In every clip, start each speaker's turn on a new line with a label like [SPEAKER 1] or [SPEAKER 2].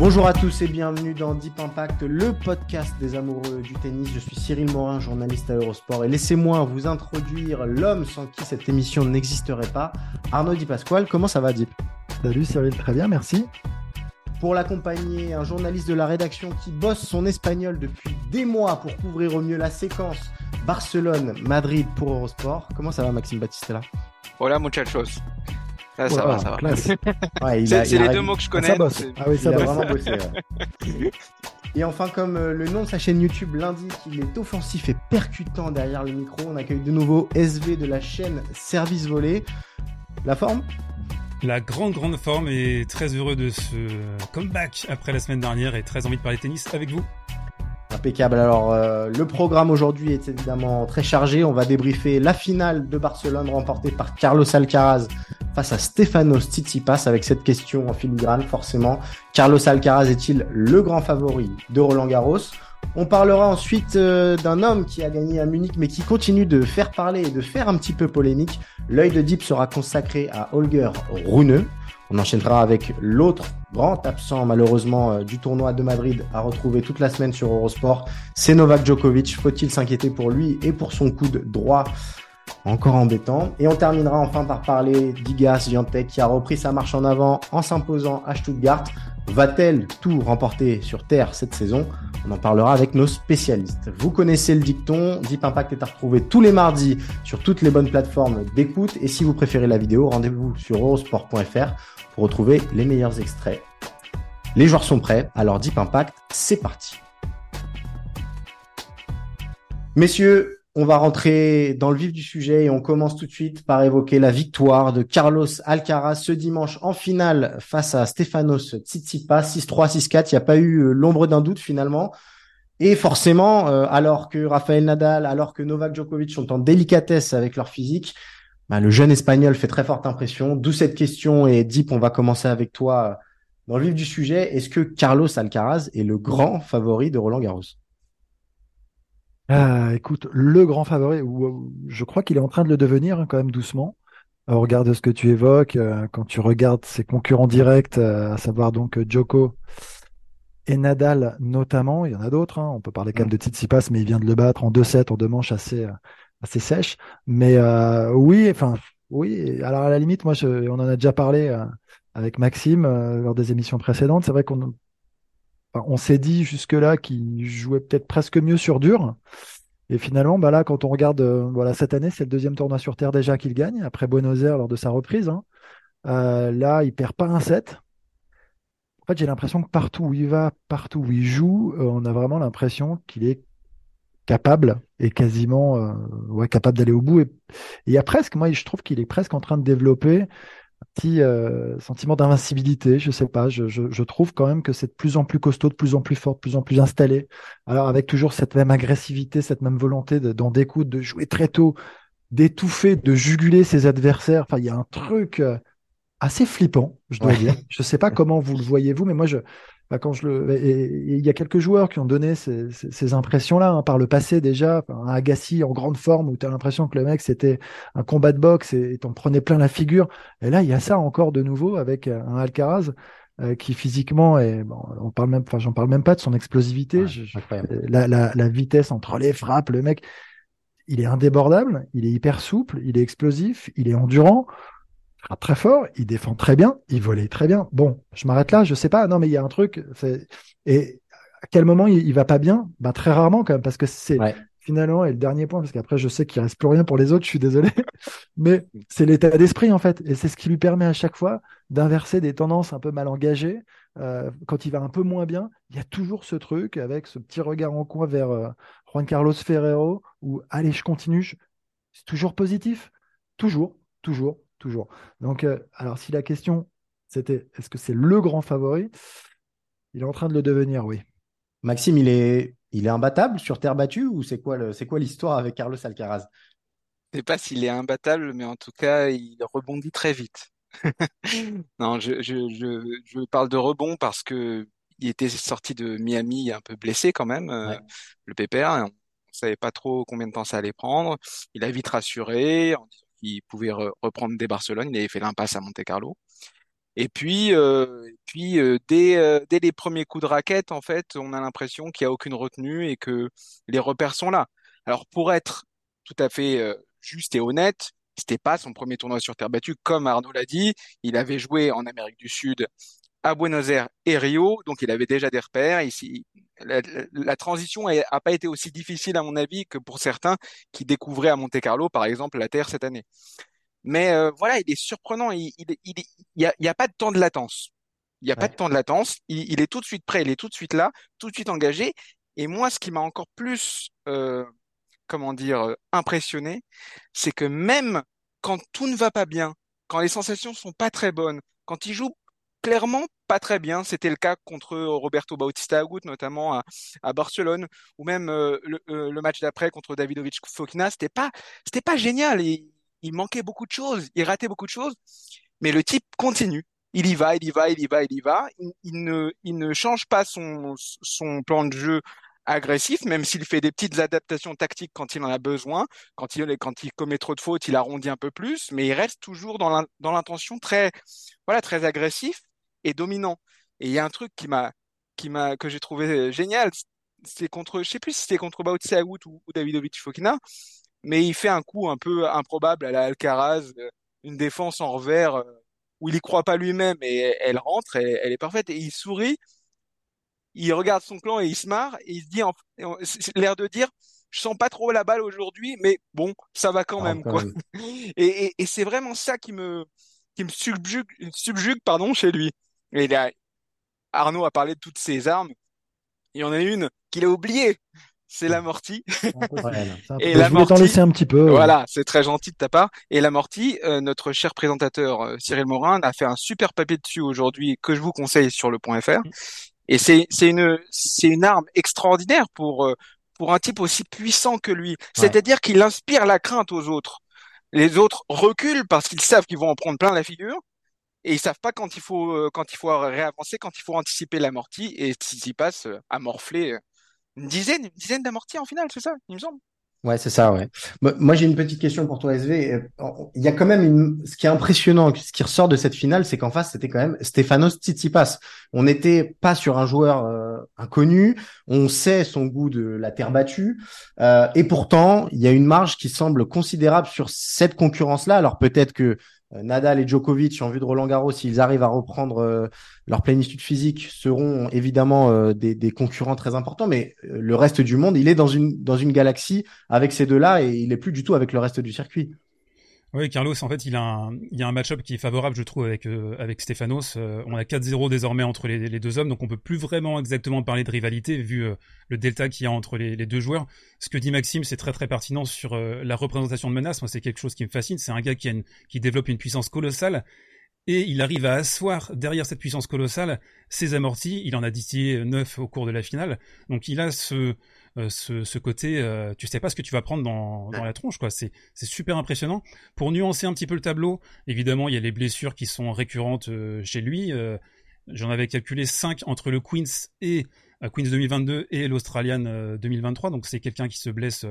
[SPEAKER 1] Bonjour à tous et bienvenue dans Deep Impact, le podcast des amoureux du tennis. Je suis Cyril Morin, journaliste à Eurosport. Et laissez-moi vous introduire l'homme sans qui cette émission n'existerait pas, Arnaud Di Pasquale. Comment ça va, Deep?
[SPEAKER 2] Salut Cyril, très bien, merci.
[SPEAKER 1] Pour l'accompagner, un journaliste de la rédaction qui bosse son espagnol depuis des mois pour couvrir au mieux la séquence Barcelone-Madrid pour Eurosport. Comment ça va, Maxime Battistella?
[SPEAKER 3] Hola muchachos. Ça
[SPEAKER 2] Voilà,
[SPEAKER 3] va, ça va.
[SPEAKER 2] classe.
[SPEAKER 1] Ouais, il
[SPEAKER 3] C'est
[SPEAKER 1] a- il a
[SPEAKER 3] les
[SPEAKER 1] ré-
[SPEAKER 3] deux mots que je
[SPEAKER 2] Ah,
[SPEAKER 3] connais.
[SPEAKER 2] ça bosse. Ah oui,
[SPEAKER 1] Il
[SPEAKER 2] ça
[SPEAKER 1] a
[SPEAKER 2] bosse.
[SPEAKER 1] vraiment bossé. ouais. Et enfin, comme euh, le nom de sa chaîne YouTube l'indique, il est offensif et percutant derrière le micro. On accueille de nouveau SV de la chaîne Service Volé. La forme?
[SPEAKER 4] La grande grande forme et très heureux de ce comeback après la semaine dernière et très envie de parler tennis avec vous.
[SPEAKER 1] Impeccable. Alors, euh, le programme aujourd'hui est évidemment très chargé. On va débriefer la finale de Barcelone remportée par Carlos Alcaraz face à Stefanos Tsitsipas avec cette question en filigrane, forcément. Carlos Alcaraz est-il le grand favori de Roland Garros? On parlera ensuite euh, d'un homme qui a gagné à Munich mais qui continue de faire parler et de faire un petit peu polémique. L'œil de Deep sera consacré à Holger Rune. On enchaînera avec l'autre grand absent malheureusement euh, du tournoi de Madrid à retrouver toute la semaine sur Eurosport. C'est Novak Djokovic. Faut-il s'inquiéter pour lui et pour son coude droit? Encore embêtant. Et on terminera enfin par parler d'Igas Viantec qui a repris sa marche en avant en s'imposant à Stuttgart. Va-t-elle tout remporter sur Terre cette saison? On en parlera avec nos spécialistes. Vous connaissez le dicton, Deep Impact est à retrouver tous les mardis sur toutes les bonnes plateformes d'écoute. Et si vous préférez la vidéo, rendez-vous sur eurosport.fr pour retrouver les meilleurs extraits. Les joueurs sont prêts, alors Deep Impact, c'est parti. Messieurs, on va rentrer dans le vif du sujet et on commence tout de suite par évoquer la victoire de Carlos Alcaraz ce dimanche en finale face à Stefanos Tsitsipas 6-3, 6-4. Il n'y a pas eu euh, l'ombre d'un doute finalement. Et forcément, euh, alors que Rafael Nadal, alors que Novak Djokovic sont en délicatesse avec leur physique, bah, le jeune espagnol fait très forte impression. D'où cette question et Deep, on va commencer avec toi euh, dans le vif du sujet. Est-ce que Carlos Alcaraz est le grand favori de Roland Garros?
[SPEAKER 2] Ah, écoute, le grand favori, ou- ou- je crois qu'il est en train de le devenir hein, quand même doucement. Au regard de ce que tu évoques, euh, quand tu regardes ses concurrents directs, euh, à savoir donc euh, Djoko et Nadal notamment, il y en a d'autres, hein, on peut parler quand même de Tsitsipas, mais il vient de le battre en 2-7, en deux manches assez, euh, assez sèches. Mais euh, oui, enfin, oui, alors à la limite, moi, je- on en a déjà parlé euh, avec Maxime euh, lors des émissions précédentes, c'est vrai qu'on On s'est dit jusque-là qu'il jouait peut-être presque mieux sur dur. Et finalement, bah là, quand on regarde, euh, voilà, cette année, c'est le deuxième tournoi sur Terre déjà qu'il gagne, après Buenos Aires lors de sa reprise. hein. Euh, là, il perd pas un set. En fait, j'ai l'impression que partout où il va, partout où il joue, euh, on a vraiment l'impression qu'il est capable et quasiment ouais, capable d'aller au bout. Et il y a presque, moi, je trouve qu'il est presque en train de développer petit euh, sentiment d'invincibilité, je sais pas, je, je, je trouve quand même que c'est de plus en plus costaud, de plus en plus fort, de plus en plus installé. Alors avec toujours cette même agressivité, cette même volonté de- d'en découdre, de jouer très tôt, d'étouffer, de juguler ses adversaires. Enfin, il y a un truc euh, assez flippant, je dois
[SPEAKER 1] Ouais.
[SPEAKER 2] dire. Je sais pas comment vous le voyez vous, mais moi je bah, quand je le il y a quelques joueurs qui ont donné ces, ces- ces impressions-là hein, par le passé déjà, un Agassi en grande forme où tu as l'impression que le mec c'était un combat de boxe et t'en prenais plein la figure. Et là, il y a ça encore de nouveau avec euh, un Alcaraz euh, qui physiquement est, bon, on parle même, enfin, j'en parle même pas de son explosivité,
[SPEAKER 1] Ouais,
[SPEAKER 2] Je- la, la, la vitesse entre les frappes, le mec, il est indébordable, il est hyper souple, il est explosif, il est endurant, frappe très fort, il défend très bien, il volait très bien. Bon, je m'arrête là, je sais pas, non mais il y a un truc, c'est- et à quel moment il, il va pas bien? Ben très rarement quand même, parce que c'est
[SPEAKER 1] Ouais.
[SPEAKER 2] finalement, et le dernier point, parce qu'après je sais qu'il reste plus rien pour les autres, je suis désolé, mais c'est l'état d'esprit en fait, et c'est ce qui lui permet à chaque fois d'inverser des tendances un peu mal engagées. Euh, quand il va un peu moins bien, il y a toujours ce truc avec ce petit regard en coin vers euh, Juan Carlos Ferrero où allez, je continue, je, C'est toujours positif Toujours, toujours, toujours. Donc, euh, alors si la question c'était est-ce que c'est le grand favori? Il est en train de le devenir, oui.
[SPEAKER 1] Maxime, il est, il est imbattable sur terre battue ou c'est quoi le, c'est quoi l'histoire avec Carlos Alcaraz?
[SPEAKER 3] Je sais pas s'il est imbattable, mais en tout cas, il rebondit très vite. Non, je, je, je, je parle de rebond parce que il était sorti de Miami un peu blessé quand même, euh, le pépère. On savait pas trop combien de temps ça allait prendre. Il a vite rassuré en qu'il pouvait re- reprendre des Barcelone. Il avait fait l'impasse à Monte-Carlo. Et puis, euh, puis euh, dès, euh, dès les premiers coups de raquette, en fait, on a l'impression qu'il n'y a aucune retenue et que les repères sont là. Alors, pour être tout à fait juste et honnête, c'était pas son premier tournoi sur terre battue, comme Arnaud l'a dit. Il avait joué en Amérique du Sud à Buenos Aires et Rio, donc il avait déjà des repères. Ici, la, transition a a pas été aussi difficile, à mon avis, que pour certains qui découvraient à Monte-Carlo, par exemple, la terre cette année. Mais euh, voilà, il est surprenant. Il, il, il, il y a, y a pas de temps de latence. Il n'y a pas de temps de latence. Il, il est tout de suite prêt. Il est tout de suite là, tout de suite engagé. Et moi, ce qui m'a encore plus, euh, comment dire, euh, impressionné, c'est que même quand tout ne va pas bien, quand les sensations sont pas très bonnes, quand il joue clairement pas très bien, c'était le cas contre Roberto Bautista Agut, notamment à, Barcelone, ou même euh, le, euh, le match d'après contre Davidovic Fokina, c'était pas, c'était pas génial. Il, manquait beaucoup de choses, il ratait beaucoup de choses, mais le type continue. Il y va, il y va, il y va, il y va. Il, il ne, il ne change pas son, son plan de jeu agressif, même s'il fait des petites adaptations tactiques quand il en a besoin. Quand il, quand il commet trop de fautes, il arrondit un peu plus, mais il reste toujours dans l'intention très, voilà, très agressif et dominant. Et il y a un truc qui m'a, qui m'a, que j'ai trouvé génial, c'est contre, je sais plus si c'était contre Bautista Agut ou, ou Davidovic Fokina, mais il fait un coup un peu improbable à la Alcaraz, euh, une défense en revers euh, où il y croit pas lui-même et elle rentre, et elle est parfaite et il sourit, il regarde son clan et il se marre et il se dit, en- l'air de dire, je sens pas trop la balle aujourd'hui, mais bon, ça va quand
[SPEAKER 1] rentre
[SPEAKER 3] même
[SPEAKER 1] quand
[SPEAKER 3] quoi.
[SPEAKER 1] même.
[SPEAKER 3] Et, et, et c'est vraiment ça qui me qui me subjugue, subjugue pardon chez lui. Et là, Arnaud a parlé de toutes ses armes. Il y en a une qu'il a oubliée, c'est l'amorti.
[SPEAKER 2] C'est
[SPEAKER 3] Et
[SPEAKER 2] impossible.
[SPEAKER 3] la
[SPEAKER 2] Je voulais t'en
[SPEAKER 3] Morty-
[SPEAKER 2] laisser un petit peu.
[SPEAKER 3] Voilà, c'est très gentil de ta part. Et l'amorti, euh, notre cher présentateur euh, Cyril Morin a fait un super papier dessus aujourd'hui que je vous conseille sur le point .fr. Et c'est c'est une c'est une arme extraordinaire pour euh, pour un type aussi puissant que lui. C'est-à-dire qu'il inspire la crainte aux autres. Les autres reculent parce qu'ils savent qu'ils vont en prendre plein la figure et ils savent pas quand il faut euh, quand il faut réavancer, quand il faut anticiper l'amorti et s'y passe euh, à morfler euh, une dizaine une dizaine d'amortis en finale, c'est ça, il me semble.
[SPEAKER 1] Ouais, c'est ça, ouais. Moi, j'ai une petite question pour toi, SV. Euh, Il y a quand même une, ce qui est impressionnant, ce qui ressort de cette finale, c'est qu'en face, c'était quand même Stefanos Tsitsipas. On n'était pas sur un joueur euh, inconnu. On sait son goût de la terre battue. Euh, et pourtant, il y a une marge qui semble considérable sur cette concurrence-là. Alors peut-être que euh, Nadal et Djokovic, en vue de Roland Garros, s'ils arrivent à reprendre euh, leur plénitude physique, seront évidemment euh, des, concurrents très importants. Mais euh, le reste du monde, il est dans une, dans une galaxie avec ces deux-là et il est plus du tout avec le reste du circuit.
[SPEAKER 4] Oui, Carlos, en fait, il a a un match-up qui est favorable, je trouve, avec, euh, avec Stefanos. Euh, on a 4-0 désormais entre les, deux hommes, donc on peut plus vraiment exactement parler de rivalité vu euh, le delta qu'il y a entre les, deux joueurs. Ce que dit Maxime, c'est très très pertinent sur euh, la représentation de menace. Moi, c'est quelque chose qui me fascine. C'est un gars qui, a qui développe une puissance colossale et il arrive à asseoir derrière cette puissance colossale ses amortis. Il en a distillé neuf au cours de la finale. Donc il a ce, euh, ce, ce côté, euh, tu sais pas ce que tu vas prendre dans, dans la tronche, quoi. C'est, super impressionnant. Pour nuancer un petit peu le tableau, évidemment, il y a les blessures qui sont récurrentes euh, chez lui. Euh, J'en avais calculé 5 entre le Queens et Queens 2022 et l'Australian euh, 2023. Donc c'est quelqu'un qui se blesse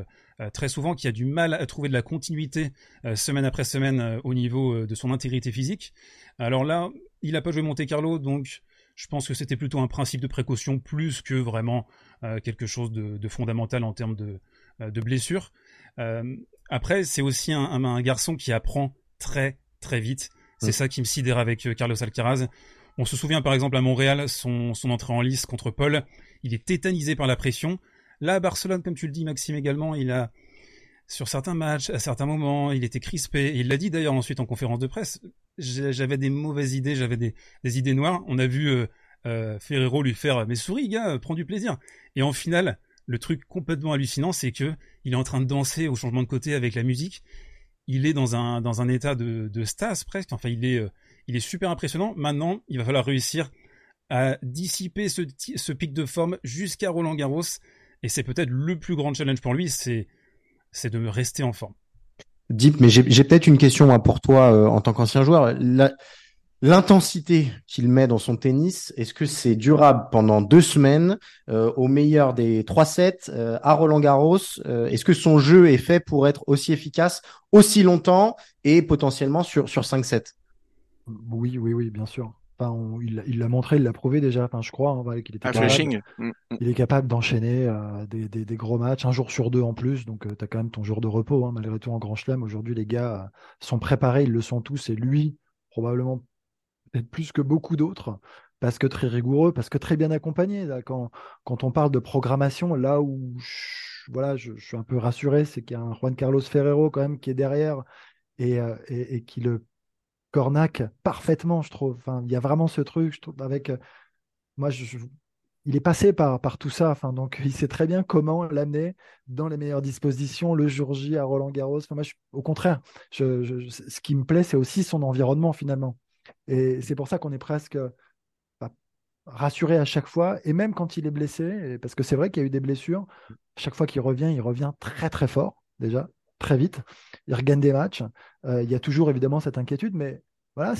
[SPEAKER 4] très souvent, qui a du mal à trouver de la continuité semaine après semaine au niveau de son intégrité physique. Alors là, il a pas joué Monte Carlo, donc je pense que c'était plutôt un principe de précaution plus que vraiment quelque chose de, de, fondamental en termes de, euh, de blessure. Euh, après, c'est aussi un, un, un, garçon qui apprend très très vite. C'est mmh. ça qui me sidère avec euh, Carlos Alcaraz. On se souvient par exemple à Montréal, son, son entrée en lice contre Paul, il est tétanisé par la pression. Là, à Barcelone, comme tu le dis, Maxime également, il a, sur certains matchs, à certains moments, il était crispé. Il l'a dit d'ailleurs ensuite en conférence de presse. J'avais des mauvaises idées, j'avais des, des, idées noires. On a vu euh, euh, Ferrero lui faire, mais souris, gars, prends du plaisir. Et en finale, le truc complètement hallucinant, c'est que il est en train de danser au changement de côté avec la musique. Il est dans un dans un état de, de stase presque. Enfin, il est euh, il est super impressionnant. Maintenant, il va falloir réussir à dissiper ce, pic de forme jusqu'à Roland Garros. Et c'est peut-être le plus grand challenge pour lui, c'est c'est de rester en forme.
[SPEAKER 1] Deep, mais j'ai peut-être une question pour toi euh, en tant qu'ancien joueur. L'intensité qu'il met dans son tennis, est-ce que c'est durable pendant deux semaines euh, au meilleur des trois sets euh, à Roland Garros Est-ce que son jeu est fait pour être aussi efficace aussi longtemps et potentiellement sur sur cinq sets?
[SPEAKER 2] Oui, oui, oui, bien sûr. Il l'a montré, il l'a prouvé déjà, enfin, je crois, hein, qu'il était capable, il est capable d'enchaîner euh, des, gros matchs, un jour sur deux en plus, donc euh, tu as quand même ton jour de repos, hein, malgré tout en Grand Chelem. Aujourd'hui, les gars euh, sont préparés, ils le sont tous, et lui, probablement plus que beaucoup d'autres, parce que très rigoureux, parce que très bien accompagné. quand, on parle de programmation, là où je, voilà, je, suis un peu rassuré, c'est qu'il y a un Juan Carlos Ferrero quand même qui est derrière et, et qui le Cornac parfaitement, je trouve. Enfin, il y a vraiment ce truc, je trouve, avec. Euh, moi, je, il est passé par, tout ça, enfin, donc il sait très bien comment l'amener dans les meilleures dispositions le jour J à Roland Garros. Moi, au contraire, ce qui me plaît, c'est aussi son environnement finalement. Et c'est pour ça qu'on est presque bah, rassuré à chaque fois, et même quand il est blessé, parce que c'est vrai qu'il y a eu des blessures, chaque fois qu'il revient, il revient très très fort déjà très vite. Il regagne des matchs. Euh, il y a toujours évidemment cette inquiétude, mais voilà,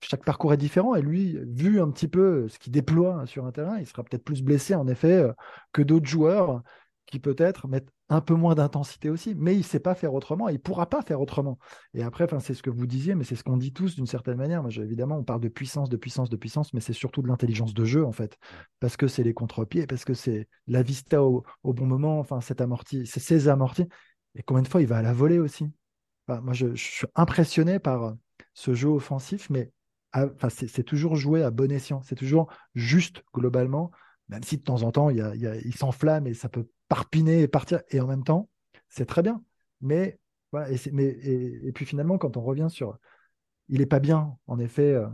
[SPEAKER 2] chaque parcours est différent. Et lui, vu un petit peu ce qu'il déploie sur un terrain, il sera peut-être plus blessé en effet euh, que d'autres joueurs qui peut-être mettent un peu moins d'intensité aussi, mais il ne sait pas faire autrement, il ne pourra pas faire autrement. Et après, c'est ce que vous disiez, mais c'est ce qu'on dit tous d'une certaine manière. Moi, évidemment, on parle de puissance, de puissance, de puissance, mais c'est surtout de l'intelligence de jeu, en fait, parce que c'est les contre-pieds, parce que c'est la vista au, au, bon moment, enfin, cet amorti, c'est ces amortis. Et combien de fois il va à la volée aussi Moi, je, suis impressionné par euh, ce jeu offensif, mais enfin, c'est toujours joué à bon escient. C'est toujours juste globalement, même si de temps en temps, il, il, s'enflamme et ça peut parpiner et partir. Et en même temps, c'est très bien. Mais, et, et, puis finalement, quand on revient sur. Il n'est pas bien, en effet, euh,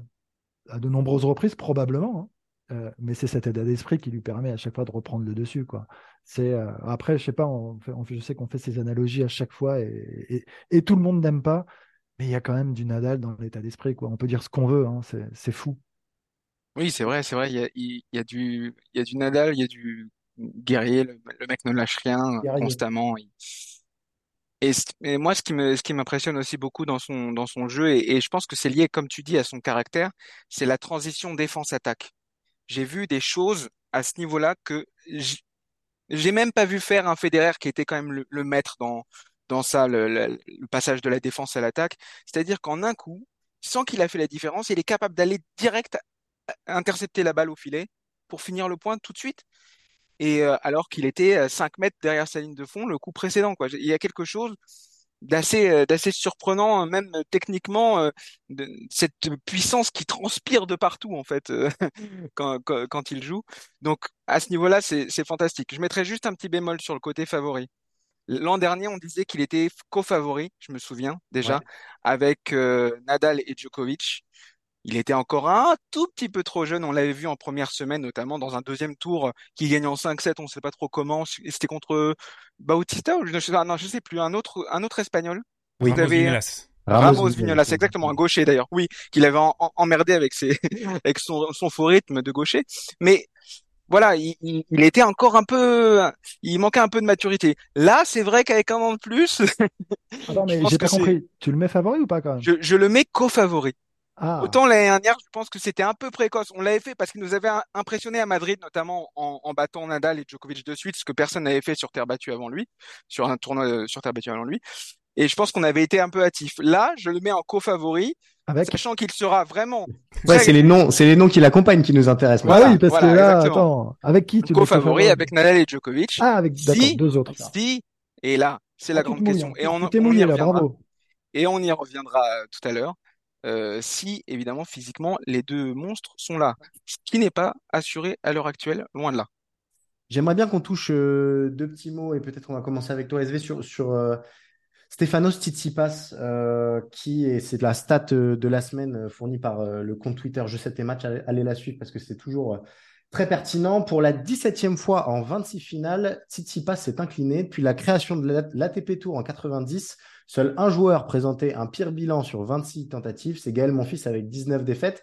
[SPEAKER 2] à de nombreuses reprises, probablement. Hein. Euh, mais c'est cet état d'esprit qui lui permet à chaque fois de reprendre le dessus. Quoi. C'est, euh, après, je sais pas, je sais qu'on fait ces analogies à chaque fois et, et, tout le monde n'aime pas, mais il y a quand même du Nadal dans l'état d'esprit. Quoi. On peut dire ce qu'on veut, hein, c'est, fou.
[SPEAKER 3] Oui, c'est vrai, c'est vrai. Il y a, il y a, du, il y a du Nadal, il y a du guerrier. Le, mec ne lâche rien constamment. Et, et, moi, ce qui me, ce qui m'impressionne aussi beaucoup dans son, dans son jeu, et, et je pense que c'est lié, comme tu dis, à son caractère, c'est la transition défense-attaque j'ai vu des choses à ce niveau-là que j'ai même pas vu faire un Federer qui était quand même le, maître dans dans ça, le, passage de la défense à l'attaque. C'est-à-dire qu'en un coup, sans qu'il a fait la différence, il est capable d'aller direct intercepter la balle au filet pour finir le point tout de suite. Et euh, alors qu'il était 5 mètres derrière sa ligne de fond le coup précédent, quoi. Il y a quelque chose d'assez euh, d'assez surprenant euh, même euh, techniquement de, cette puissance qui transpire de partout en fait quand, quand, quand il joue. Donc à ce niveau-là c'est c'est fantastique. Je mettrais juste un petit bémol sur le côté favori. L'an dernier on disait qu'il était co-favori je me souviens déjà avec Nadal et Djokovic il était encore un tout petit peu trop jeune. On l'avait vu en première semaine, notamment dans un deuxième tour qui gagne en 5-7. On ne sait pas trop comment. C'était contre Bautista ou je ne sais, non, je sais plus. Un autre, un autre espagnol.
[SPEAKER 4] Oui, Ramos Vignolas.
[SPEAKER 3] Ramos, Vignolas, exactement, un gaucher d'ailleurs. Oui, qu'il avait emmerdé avec ses, avec son, son faux rythme de gaucher. Mais voilà, il, il, était encore un peu, il manquait un peu de maturité. Là, c'est vrai qu'avec un an de plus.
[SPEAKER 2] Attends, mais j'ai pas compris. Tu le mets favori ou pas quand même?
[SPEAKER 3] Je, je le mets co-favori. Ah. Autant l'année dernière, je pense que c'était un peu précoce. On l'avait fait parce qu'il nous avait impressionné à Madrid, notamment en, en, battant Nadal et Djokovic de suite, ce que personne n'avait fait sur terre battue avant lui, sur un tournoi euh, sur terre battue avant lui. Et je pense qu'on avait été un peu hâtif. Là, je le mets en co-favori, avec... sachant qu'il sera vraiment.
[SPEAKER 1] Ouais, c'est les noms, c'est les noms qui l'accompagnent qui nous intéressent.
[SPEAKER 2] Ah oui, parce que là, attends, avec qui tu
[SPEAKER 3] co-favori avec Nadal et Djokovic.
[SPEAKER 2] Ah, avec si, deux autres.
[SPEAKER 3] Si, et là, c'est la grande question.
[SPEAKER 2] Et on, on y là, bravo.
[SPEAKER 3] Et on y reviendra euh, tout à l'heure. Euh, si évidemment physiquement les deux monstres sont là, ce qui n'est pas assuré à l'heure actuelle, loin de là.
[SPEAKER 1] J'aimerais bien qu'on touche euh, deux petits mots et peut-être on va commencer avec toi SV sur, sur euh, Stefanos Tsitsipas qui est c'est la stat de la semaine fournie par le compte Twitter Je sais tes matchs, allez la suivre parce que c'est toujours Très pertinent. Pour la 17e fois en 26 finales, Tsitsipas s'est incliné. Depuis la création de l'ATP Tour en 90, seul un joueur présentait un pire bilan sur 26 tentatives, c'est Gaël Monfils avec 19 défaites.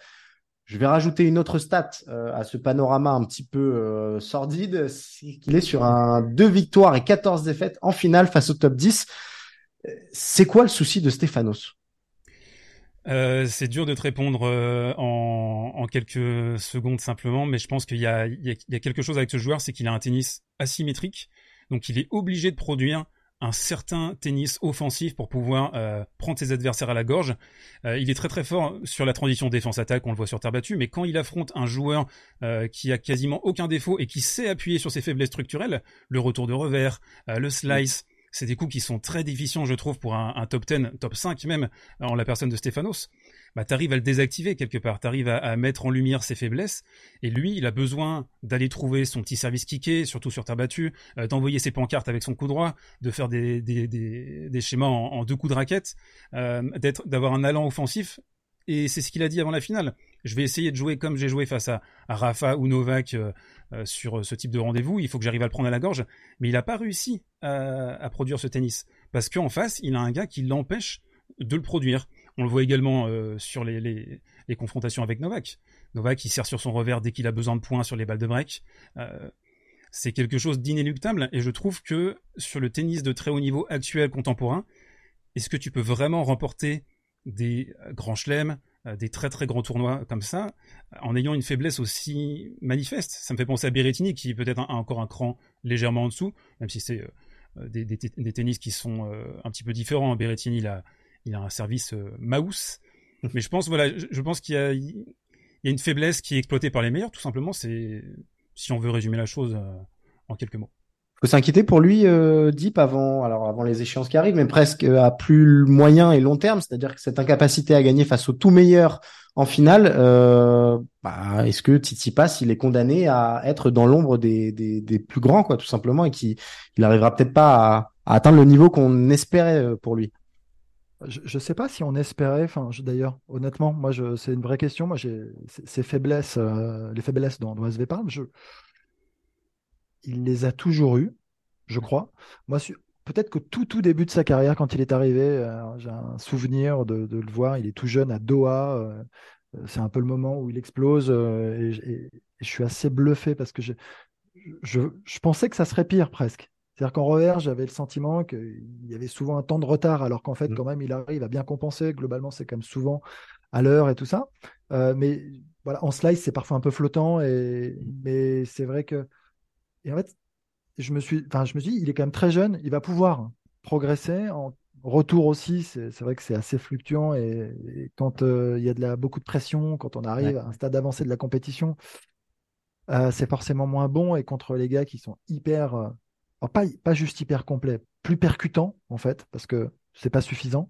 [SPEAKER 1] Je vais rajouter une autre stat euh, à ce panorama un petit peu euh, sordide, c'est qu'il est sur un 2 victoires et 14 défaites en finale face au top 10. C'est quoi le souci de Stéphanos?
[SPEAKER 4] Euh, c'est dur de te répondre euh, en, quelques secondes simplement, mais je pense qu'il y, a, quelque chose avec ce joueur, c'est qu'il a un tennis asymétrique, donc il est obligé de produire un certain tennis offensif pour pouvoir euh, prendre ses adversaires à la gorge. Il est très très fort sur la transition défense-attaque, on le voit sur terre battue, mais quand il affronte un joueur qui a quasiment aucun défaut et qui sait appuyer sur ses faiblesses structurelles, le retour de revers, le slice, c'est des coups qui sont très déficients, je trouve, pour un, top 10, top 5 même, en la personne de Stéphanos. Bah, t'arrives à le désactiver quelque part, t'arrives à, à mettre en lumière ses faiblesses, et lui, il a besoin d'aller trouver son petit service kické, surtout sur terre battue, euh, d'envoyer ses pancartes avec son coup droit, de faire des, des, des, des schémas en, deux coups de raquette, euh, d'être, d'avoir un allant offensif, et c'est ce qu'il a dit avant la finale. Je vais essayer de jouer comme j'ai joué face à, Rafa ou Novak euh, euh, sur ce type de rendez-vous. Il faut que j'arrive à le prendre à la gorge. Mais il n'a pas réussi à, produire ce tennis. Parce qu'en face, il a un gars qui l'empêche de le produire. On le voit également euh, sur les, confrontations avec Novak. Novak, il sert sur son revers dès qu'il a besoin de points sur les balles de break. c'est quelque chose d'inéluctable. Et je trouve que sur le tennis de très haut niveau actuel, contemporain, est-ce que tu peux vraiment remporter des grands chelems, euh, des très très grands tournois comme ça, en ayant une faiblesse aussi manifeste. Ça me fait penser à Berrettini, qui peut-être encore un cran légèrement en dessous, même si c'est euh, des, des, tennis qui sont euh, un petit peu différents. Berrettini, il a, il a un service mouse. Mais je pense, voilà, je, pense qu'il y a, il y a une faiblesse qui est exploitée par les meilleurs, tout simplement. C'est, si on veut résumer la chose en quelques mots
[SPEAKER 1] faut s'inquiéter pour lui, euh, Deep, avant, alors avant les échéances qui arrivent, mais presque à plus moyen et long terme, c'est-à-dire que cette incapacité à gagner face au tout meilleur en finale, euh, bah, est-ce que Tsitsipas, il est condamné à être dans l'ombre des, des, des, plus grands, quoi, tout simplement, et qu'il il arrivera peut-être pas à, à, atteindre le niveau qu'on espérait euh, pour lui?
[SPEAKER 2] Je, je sais pas si on espérait. Enfin, d'ailleurs, honnêtement, moi, c'est une vraie question. Moi, j'ai ces faiblesses, euh, les faiblesses dont, dont SV parle. Je, il les a toujours eus, je crois. Moi, peut-être que tout, tout début de sa carrière, quand il est arrivé, euh, j'ai un souvenir de, le voir. Il est tout jeune à Doha. Euh, c'est un peu le moment où il explose euh, et, je suis assez bluffé parce que je, je, pensais que ça serait pire presque. C'est-à-dire qu'en revers, j'avais le sentiment qu'il y avait souvent un temps de retard, alors qu'en fait, mmh. quand même, il arrive à bien compenser. Globalement, c'est quand même souvent à l'heure et tout ça. mais voilà, en slice, c'est parfois un peu flottant, et, mais c'est vrai que et en fait, je me suis, enfin, je me suis dit, il est quand même très jeune, il va pouvoir progresser. En retour aussi, c'est vrai que c'est assez fluctuant et, quand euh, il y a de la, beaucoup de pression, quand on arrive à un stade avancé de la compétition, euh, c'est forcément moins bon. Et contre les gars qui sont hyper, euh, pas, pas juste hyper complets, plus percutants en fait, parce que c'est pas suffisant.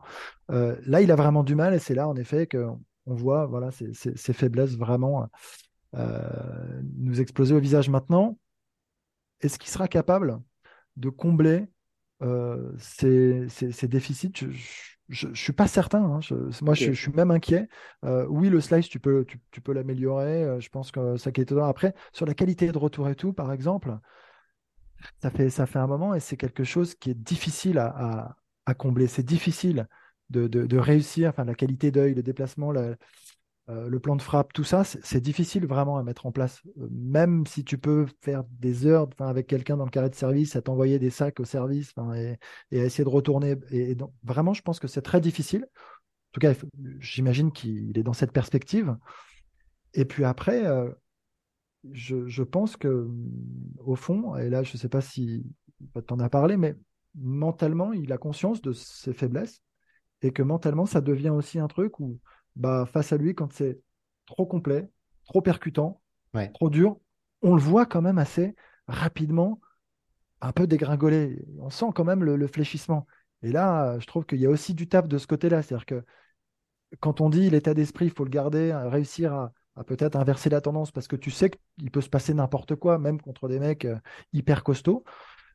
[SPEAKER 2] là, il a vraiment du mal et c'est là en effet que on voit voilà ces faiblesses vraiment nous exploser au visage maintenant est-ce qu'il sera capable de combler euh, ces, déficits? Je, ne suis pas certain. Hein. moi, je, suis même inquiet. Euh, oui, le slice, tu peux, tu, peux l'améliorer. Euh, je pense que ça qui est étonnant. Après, sur la qualité de retour et tout, par exemple, ça fait, ça fait un moment et c'est quelque chose qui est difficile à, combler. C'est difficile de, de, réussir. Enfin, la qualité d'œil, le déplacement, la, euh, le plan de frappe, tout ça, c'est difficile vraiment à mettre en place. Euh, même si tu peux faire des heures avec quelqu'un dans le carré de service, à t'envoyer des sacs au service et, à essayer de retourner. Et, donc, vraiment, je pense que c'est très difficile. En tout cas, j'imagine qu'il est dans cette perspective. Et puis après, euh, je, pense que, au fond, et là, je ne sais pas si tu en as parlé, mais mentalement, il a conscience de ses faiblesses et que mentalement, ça devient aussi un truc où bah, face à lui, quand c'est trop complet, trop percutant, trop dur, on le voit quand même assez rapidement un peu dégringoler. On sent quand même le, fléchissement. Et là, je trouve qu'il y a aussi du taf de ce côté-là. C'est-à-dire que quand on dit l'état d'esprit, il faut le garder, réussir à, peut-être inverser la tendance parce que tu sais qu'il peut se passer n'importe quoi, même contre des mecs euh, hyper costauds.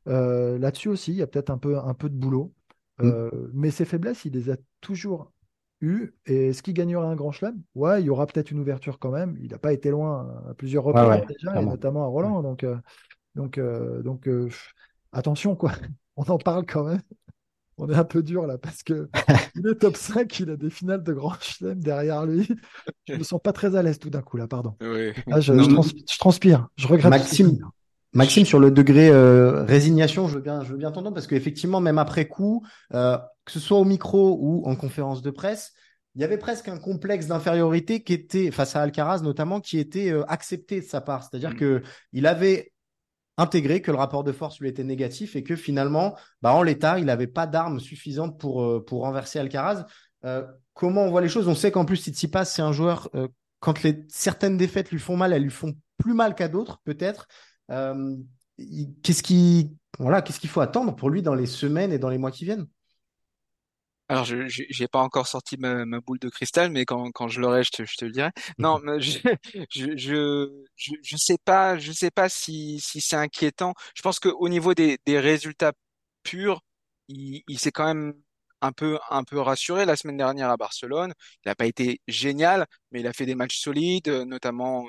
[SPEAKER 2] Euh, là-dessus aussi, il y a peut-être un peu, un peu de boulot. Mm. Euh, mais ses faiblesses, il les a toujours eu. Et est-ce qu'il gagnera un grand chelem? Ouais, il y aura peut-être une ouverture quand même. Il n'a pas été loin à plusieurs reprises déjà, et notamment à Roland. Donc, euh, donc, euh, donc euh, attention, quoi. On en parle quand même. On est un peu dur là parce que il est top 5, il a des finales de grand chelem derrière lui. Je me sens pas très à l'aise tout d'un coup là, pardon. Je, transpire, je regrette.
[SPEAKER 1] Maxime, Maxime, sur le degré résignation, je veux bien, je veux bien t'entendre parce qu'effectivement, même après coup, que ce soit au micro ou en conférence de presse, il y avait presque un complexe d'infériorité qui était, face à Alcaraz notamment, qui était euh, accepté de sa part. C'est-à-dire mm. que il avait intégré que le rapport de force lui était négatif et que finalement, bah, en l'état, il n'avait pas d'armes suffisantes pour, euh, pour renverser Alcaraz. Euh, comment on voit les choses? On sait qu'en plus, Tsitsipas, c'est un joueur, quand les, certaines défaites lui font mal, elles lui font plus mal qu'à d'autres, peut-être. qu'est-ce qui, voilà, qu'est-ce qu'il faut attendre pour lui dans les semaines et dans les mois qui viennent?
[SPEAKER 3] Alors, je j'ai pas encore sorti ma, ma, boule de cristal, mais quand, quand je l'aurai, je te, je te le dirai. Non, je, je, je, je, sais pas, je sais pas si, si c'est inquiétant. Je pense qu'au niveau des, des résultats purs, il, il s'est quand même un peu, un peu rassuré la semaine dernière à Barcelone. Il n'a pas été génial, mais il a fait des matchs solides, notamment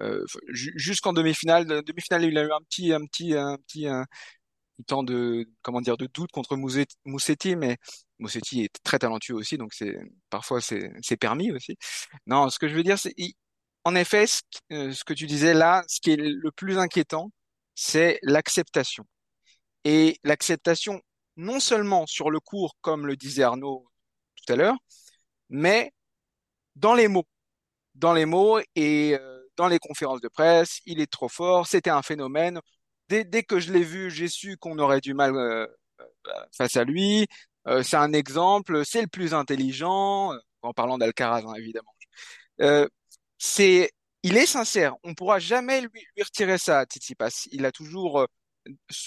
[SPEAKER 3] euh, euh jusqu'en demi-finale. Demi-finale, il a eu un petit, un petit, un petit, un, temps de, comment dire, de doute contre Moussetti, mais Mossetti est très talentueux aussi, donc c'est parfois c'est permis aussi. Non, ce que je veux dire, c'est en effet, euh, ce, que tu disais là, ce qui est le plus inquiétant, c'est l'acceptation. Et l'acceptation, non seulement sur le cours, comme le disait Arnaud tout à l'heure, mais dans les mots. Dans les mots et euh, dans les conférences de presse, il est trop fort, c'était un phénomène. Dès, dès que je l'ai vu, j'ai su qu'on aurait du mal euh, face à lui. Euh, c'est un exemple, c'est le plus intelligent, euh, en parlant d'Alcaraz hein, évidemment. Euh, c'est, il est sincère. On pourra jamais lui, lui retirer ça, Tsitsipas. Il a toujours, euh,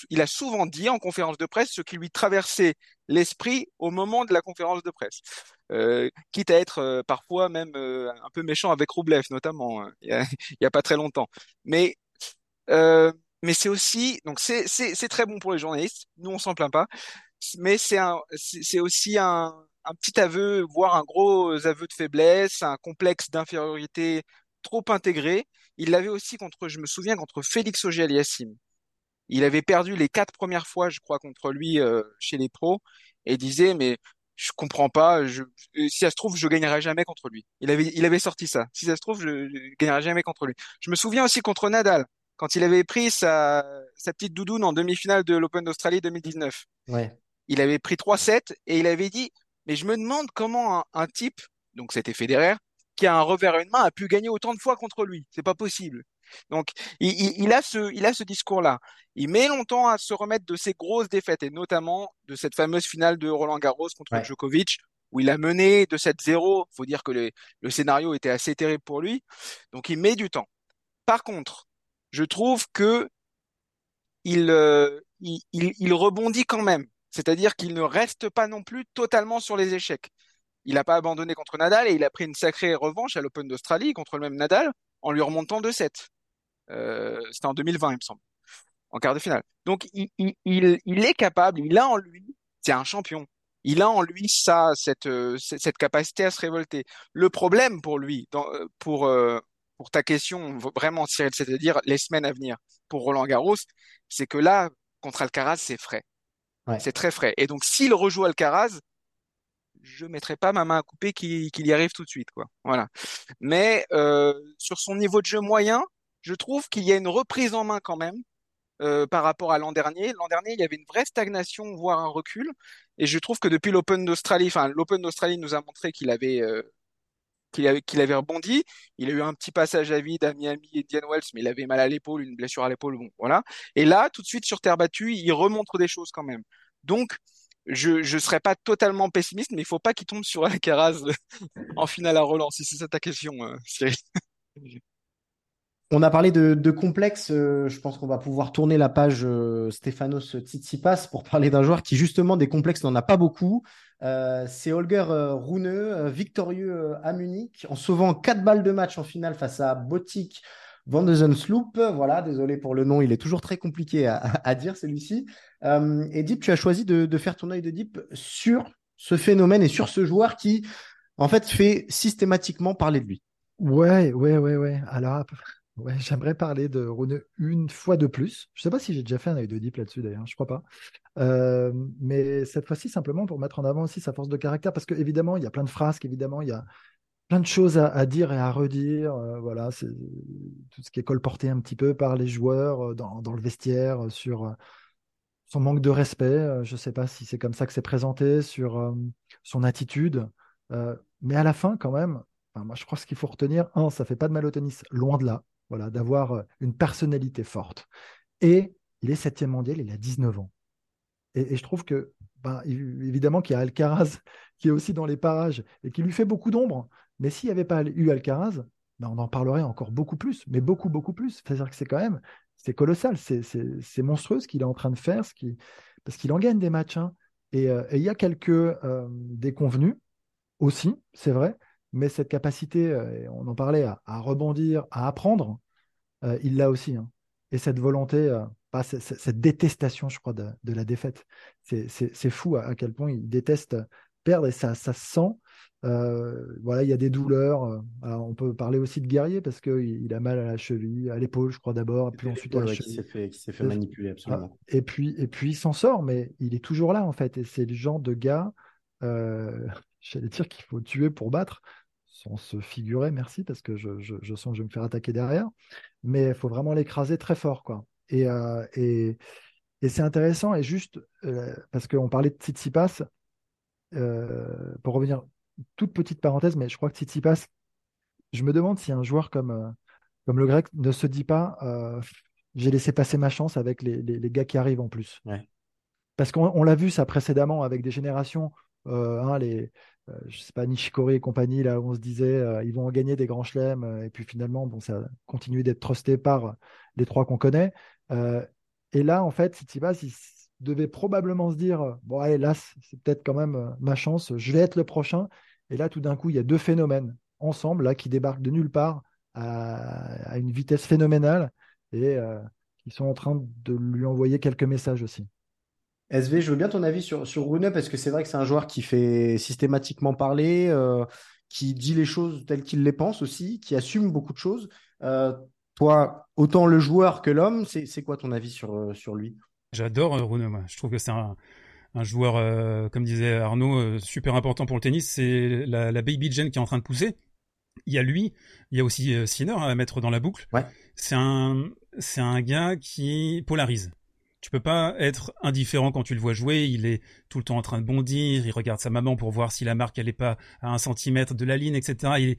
[SPEAKER 3] il a souvent dit en conférence de presse ce qui lui traversait l'esprit au moment de la conférence de presse, euh, quitte à être parfois même un peu méchant avec Roublev notamment. Hein, il, y a, a pas très longtemps. Mais mais c'est aussi donc c'est c'est très bon pour les journalistes. Nous on s'en plaint pas mais c'est un, c'est aussi un, un petit aveu, voire un gros aveu de faiblesse, un complexe d'infériorité trop intégré. Il l'avait aussi contre, je me souviens, contre Félix Auger-Aliassime. Il avait perdu les quatre premières fois, je crois, contre lui euh, chez les pros, et disait mais je comprends pas, je, si ça se trouve je gagnerai jamais contre lui. Il avait, il avait sorti ça. Si ça se trouve je, je gagnerai jamais contre lui. Je me souviens aussi contre Nadal quand il avait pris sa, sa petite doudoune en demi-finale de l'Open d'Australie 2019.
[SPEAKER 1] Ouais
[SPEAKER 3] il avait pris 3-7 et il avait dit, mais je me demande comment un, type, donc c'était Federer, qui a un revers à une main, a pu gagner autant de fois contre lui. C'est pas possible. Donc, il, a ce, il a ce discours-là. Il met longtemps à se remettre de ses grosses défaites et notamment de cette fameuse finale de Roland Garros contre Djokovic où il a mené de 7-0. Faut dire que le scénario était assez terrible pour lui. Donc, il met du temps. Par contre, je trouve que il, euh, il, il rebondit quand même. C'est-à-dire qu'il ne reste pas non plus totalement sur les échecs. Il n'a pas abandonné contre Nadal et il a pris une sacrée revanche à l'Open d'Australie contre le même Nadal en lui remontant 2-7. Euh, C'était en 2020, il me semble, en quart de finale. Donc il, il, il, est capable, il a en lui, c'est un champion. Il a en lui ça, cette, euh, cette capacité à se révolter. Le problème pour lui, pour, pour ta question vraiment, Cyril, c'est-à-dire les semaines à venir pour Roland Garros, c'est que là, contre Alcaraz, c'est frais. C'est très frais. Et donc, s'il rejoue Alcaraz, je mettrai pas ma main à couper qu'il y arrive tout de suite, quoi. Voilà. Mais euh, sur son niveau de jeu moyen, je trouve qu'il y a une reprise en main quand même euh, par rapport à l'an dernier. L'an dernier, il y avait une vraie stagnation, voire un recul. Et je trouve que depuis l'Open d'Australie, enfin l'Open d'Australie nous a montré qu'il avait euh, qu'il avait, qu'il avait rebondi. Il a eu un petit passage à vide à Miami et Diane Wells, mais il avait mal à l'épaule, une blessure à l'épaule, bon, voilà. Et là, tout de suite sur terre battue, il remontre des choses quand même. Donc, je je serais pas totalement pessimiste, mais il faut pas qu'il tombe sur Alcaraz en finale à Roland, si c'est ça ta question, euh,
[SPEAKER 1] On a parlé de, de complexe. Euh, je pense qu'on va pouvoir tourner la page euh, Stéphanos Tsitsipas pour parler d'un joueur qui, justement, des complexes n'en a pas beaucoup. Euh, c'est Holger euh, Rune, victorieux à Munich, en sauvant quatre balles de match en finale face à Botik Van de Sloop. Voilà, désolé pour le nom, il est toujours très compliqué à, à dire celui-ci. et Deep, tu as choisi de, de faire ton œil de Deep sur ce phénomène et sur ce joueur qui en fait, fait systématiquement parler de lui.
[SPEAKER 2] Ouais, ouais, ouais, ouais. Alors, ouais, j'aimerais parler de Rune une fois de plus. Je sais pas si j'ai déjà fait un œil de deep là-dessus d'ailleurs, je crois pas. Euh, mais cette fois-ci, simplement pour mettre en avant aussi sa force de caractère, parce qu'évidemment, il y a plein de phrases, évidemment, il y a plein de choses à, dire et à redire. Euh, voilà, c'est tout ce qui est colporté un petit peu par les joueurs euh, dans, le vestiaire sur son manque de respect. je sais pas si c'est comme ça que c'est présenté, sur son attitude. mais à la fin, quand même, moi, je crois ce qu'il faut retenir, un, ça fait pas de mal au tennis, loin de là, voilà, d'avoir euh, une personnalité forte. Et il est septième mondial, il a 19 ans. Et, je trouve que, bah, évidemment, qu'il y a Alcaraz qui est aussi dans les parages et qui lui fait beaucoup d'ombre. Mais s'il n'y avait pas eu Alcaraz, bah, on en parlerait encore beaucoup plus, mais beaucoup, beaucoup plus. C'est-à-dire que c'est quand même, c'est colossal, c'est monstrueux ce qu'il est en train de faire, ce qui, parce qu'il en gagne des matchs. Hein. Euh, et, il y a quelques euh, déconvenus aussi, c'est vrai, mais cette capacité, euh, on en parlait, à, rebondir, à apprendre, euh, il l'a aussi. Hein. Et cette volonté, euh, cette, détestation, je crois, de, la défaite. C'est fou à, quel point il déteste perdre et ça, ça se sent. voilà, il y a des douleurs. on peut parler aussi de guerrier parce qu'il il a mal à la cheville, à l'épaule, je crois d'abord, puis ensuite à la
[SPEAKER 1] cheville. Qui s'est fait, manipuler, absolument.
[SPEAKER 2] Ah, et puis, et puis il s'en sort, mais il est toujours là en fait. Et c'est le genre de gars, j'allais dire qu'il faut tuer pour battre sans se figurer, merci, parce que je, sens que je vais me faire attaquer derrière. Mais il faut vraiment l'écraser très fort. Quoi. Et, euh, et, c'est intéressant, et juste euh, parce qu'on parlait de Tsitsipas, euh, pour revenir, toute petite parenthèse, mais je crois que Tsitsipas, je me demande si un joueur comme, comme le grec ne se dit pas j'ai laissé passer ma chance avec les, gars qui arrivent en plus. Parce qu'on l'a vu ça précédemment avec des générations, hein, les, je sais pas, Nishikori et compagnie, là, on se disait, euh, ils vont gagner des grands chelems, euh, et puis finalement, bon, ça a continué d'être trusté par les trois qu'on connaît. et là, en fait, Tsitsipas, il devait probablement se dire, bon, allez, c'est peut-être quand même ma chance, je vais être le prochain. Et là, tout d'un coup, il y a deux phénomènes ensemble, là, qui débarquent de nulle part à, une vitesse phénoménale et qui sont en train de lui envoyer quelques messages aussi.
[SPEAKER 1] SV, je veux bien ton avis sur, sur Rune parce que c'est vrai que c'est un joueur qui fait systématiquement parler, euh, qui dit les choses telles qu'il les pense aussi, qui assume beaucoup de choses. Euh, toi, autant le joueur que l'homme, c'est quoi ton avis sur, euh, sur lui?
[SPEAKER 4] J'adore Rune, moi. Je trouve que c'est un, un, joueur, comme disait Arnaud, super important pour le tennis. C'est la, la, baby gen qui est en train de pousser. Il y a lui, il y a aussi Sinner à mettre dans la boucle.
[SPEAKER 1] Ouais.
[SPEAKER 4] C'est un, c'est un gars qui polarise tu peux pas être indifférent quand tu le vois jouer. Il est tout le temps en train de bondir. Il regarde sa maman pour voir si la marque elle est pas à un centimètre de la ligne, etc.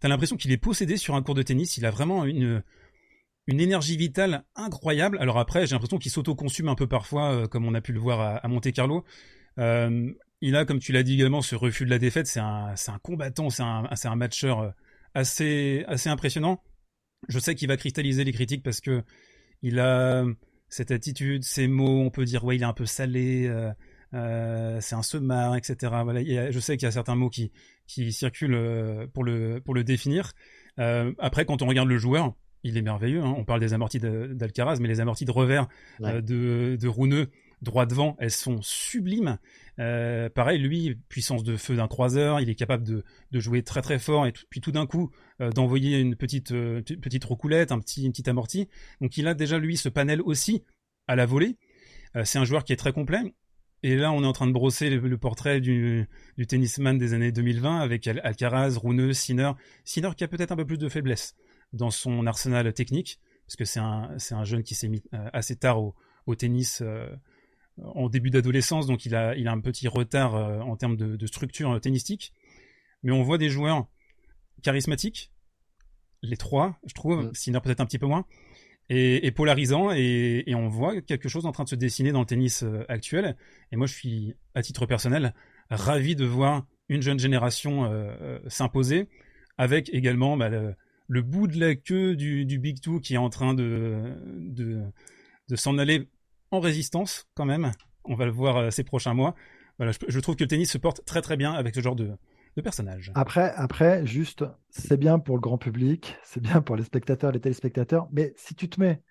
[SPEAKER 4] T'as l'impression qu'il est possédé sur un cours de tennis. Il a vraiment une une énergie vitale incroyable. Alors après, j'ai l'impression qu'il s'auto-consume un peu parfois, euh, comme on a pu le voir à, Monte Carlo. Euh, il a, comme tu l'as dit également, ce refus de la défaite. C'est un, un combattant, c'est un, un matcheur euh, assez, assez impressionnant. Je sais qu'il va cristalliser les critiques parce que il a, cette attitude, ces mots, on peut dire ouais il est un peu salé, euh, euh, c'est un semard, etc. Voilà, je sais qu'il y a certains mots qui qui circulent euh, pour le pour le définir. après, quand on regarde le joueur, il est merveilleux. Hein. On parle des amortis d'Alcaraz, mais les amortis de revers de de Rouneux droit devant, elles sont sublimes. Euh, pareil, lui, puissance de feu d'un croiseur, il est capable de, de, jouer très très fort et puis tout d'un coup euh, d'envoyer une petite euh, petite un petit une petite amorti. Donc il a déjà lui ce panel aussi à la volée. c'est un joueur qui est très complet. Et là, on est en train de brosser le, portrait du, tennisman des années 2020 avec Alcaraz, Rouneux, Sinner. Sinner qui a peut-être un peu plus de faiblesse dans son arsenal technique, parce que c'est un, un jeune qui s'est mis assez tard au tennis en début d'adolescence, donc il a, il a un petit retard euh, en termes de, structure euh, tennistique. Mais on voit des joueurs charismatiques, les trois, je trouve, mm. Sinner peut-être un petit peu moins, et, polarisant, et, on voit quelque chose en train de se dessiner dans le tennis euh, actuel. Et moi, je suis, à titre personnel, ravi de voir une jeune génération s'imposer, avec également bah, le, bout de la queue du, Big Two qui est en train de, de, de s'en aller en résistance quand même. On va le voir euh, ces prochains mois. Voilà, je, trouve que le tennis se porte très très bien avec ce genre de, de personnage.
[SPEAKER 2] Après, après, juste, c'est bien pour le grand public, c'est bien pour les spectateurs, les téléspectateurs, mais si tu te mets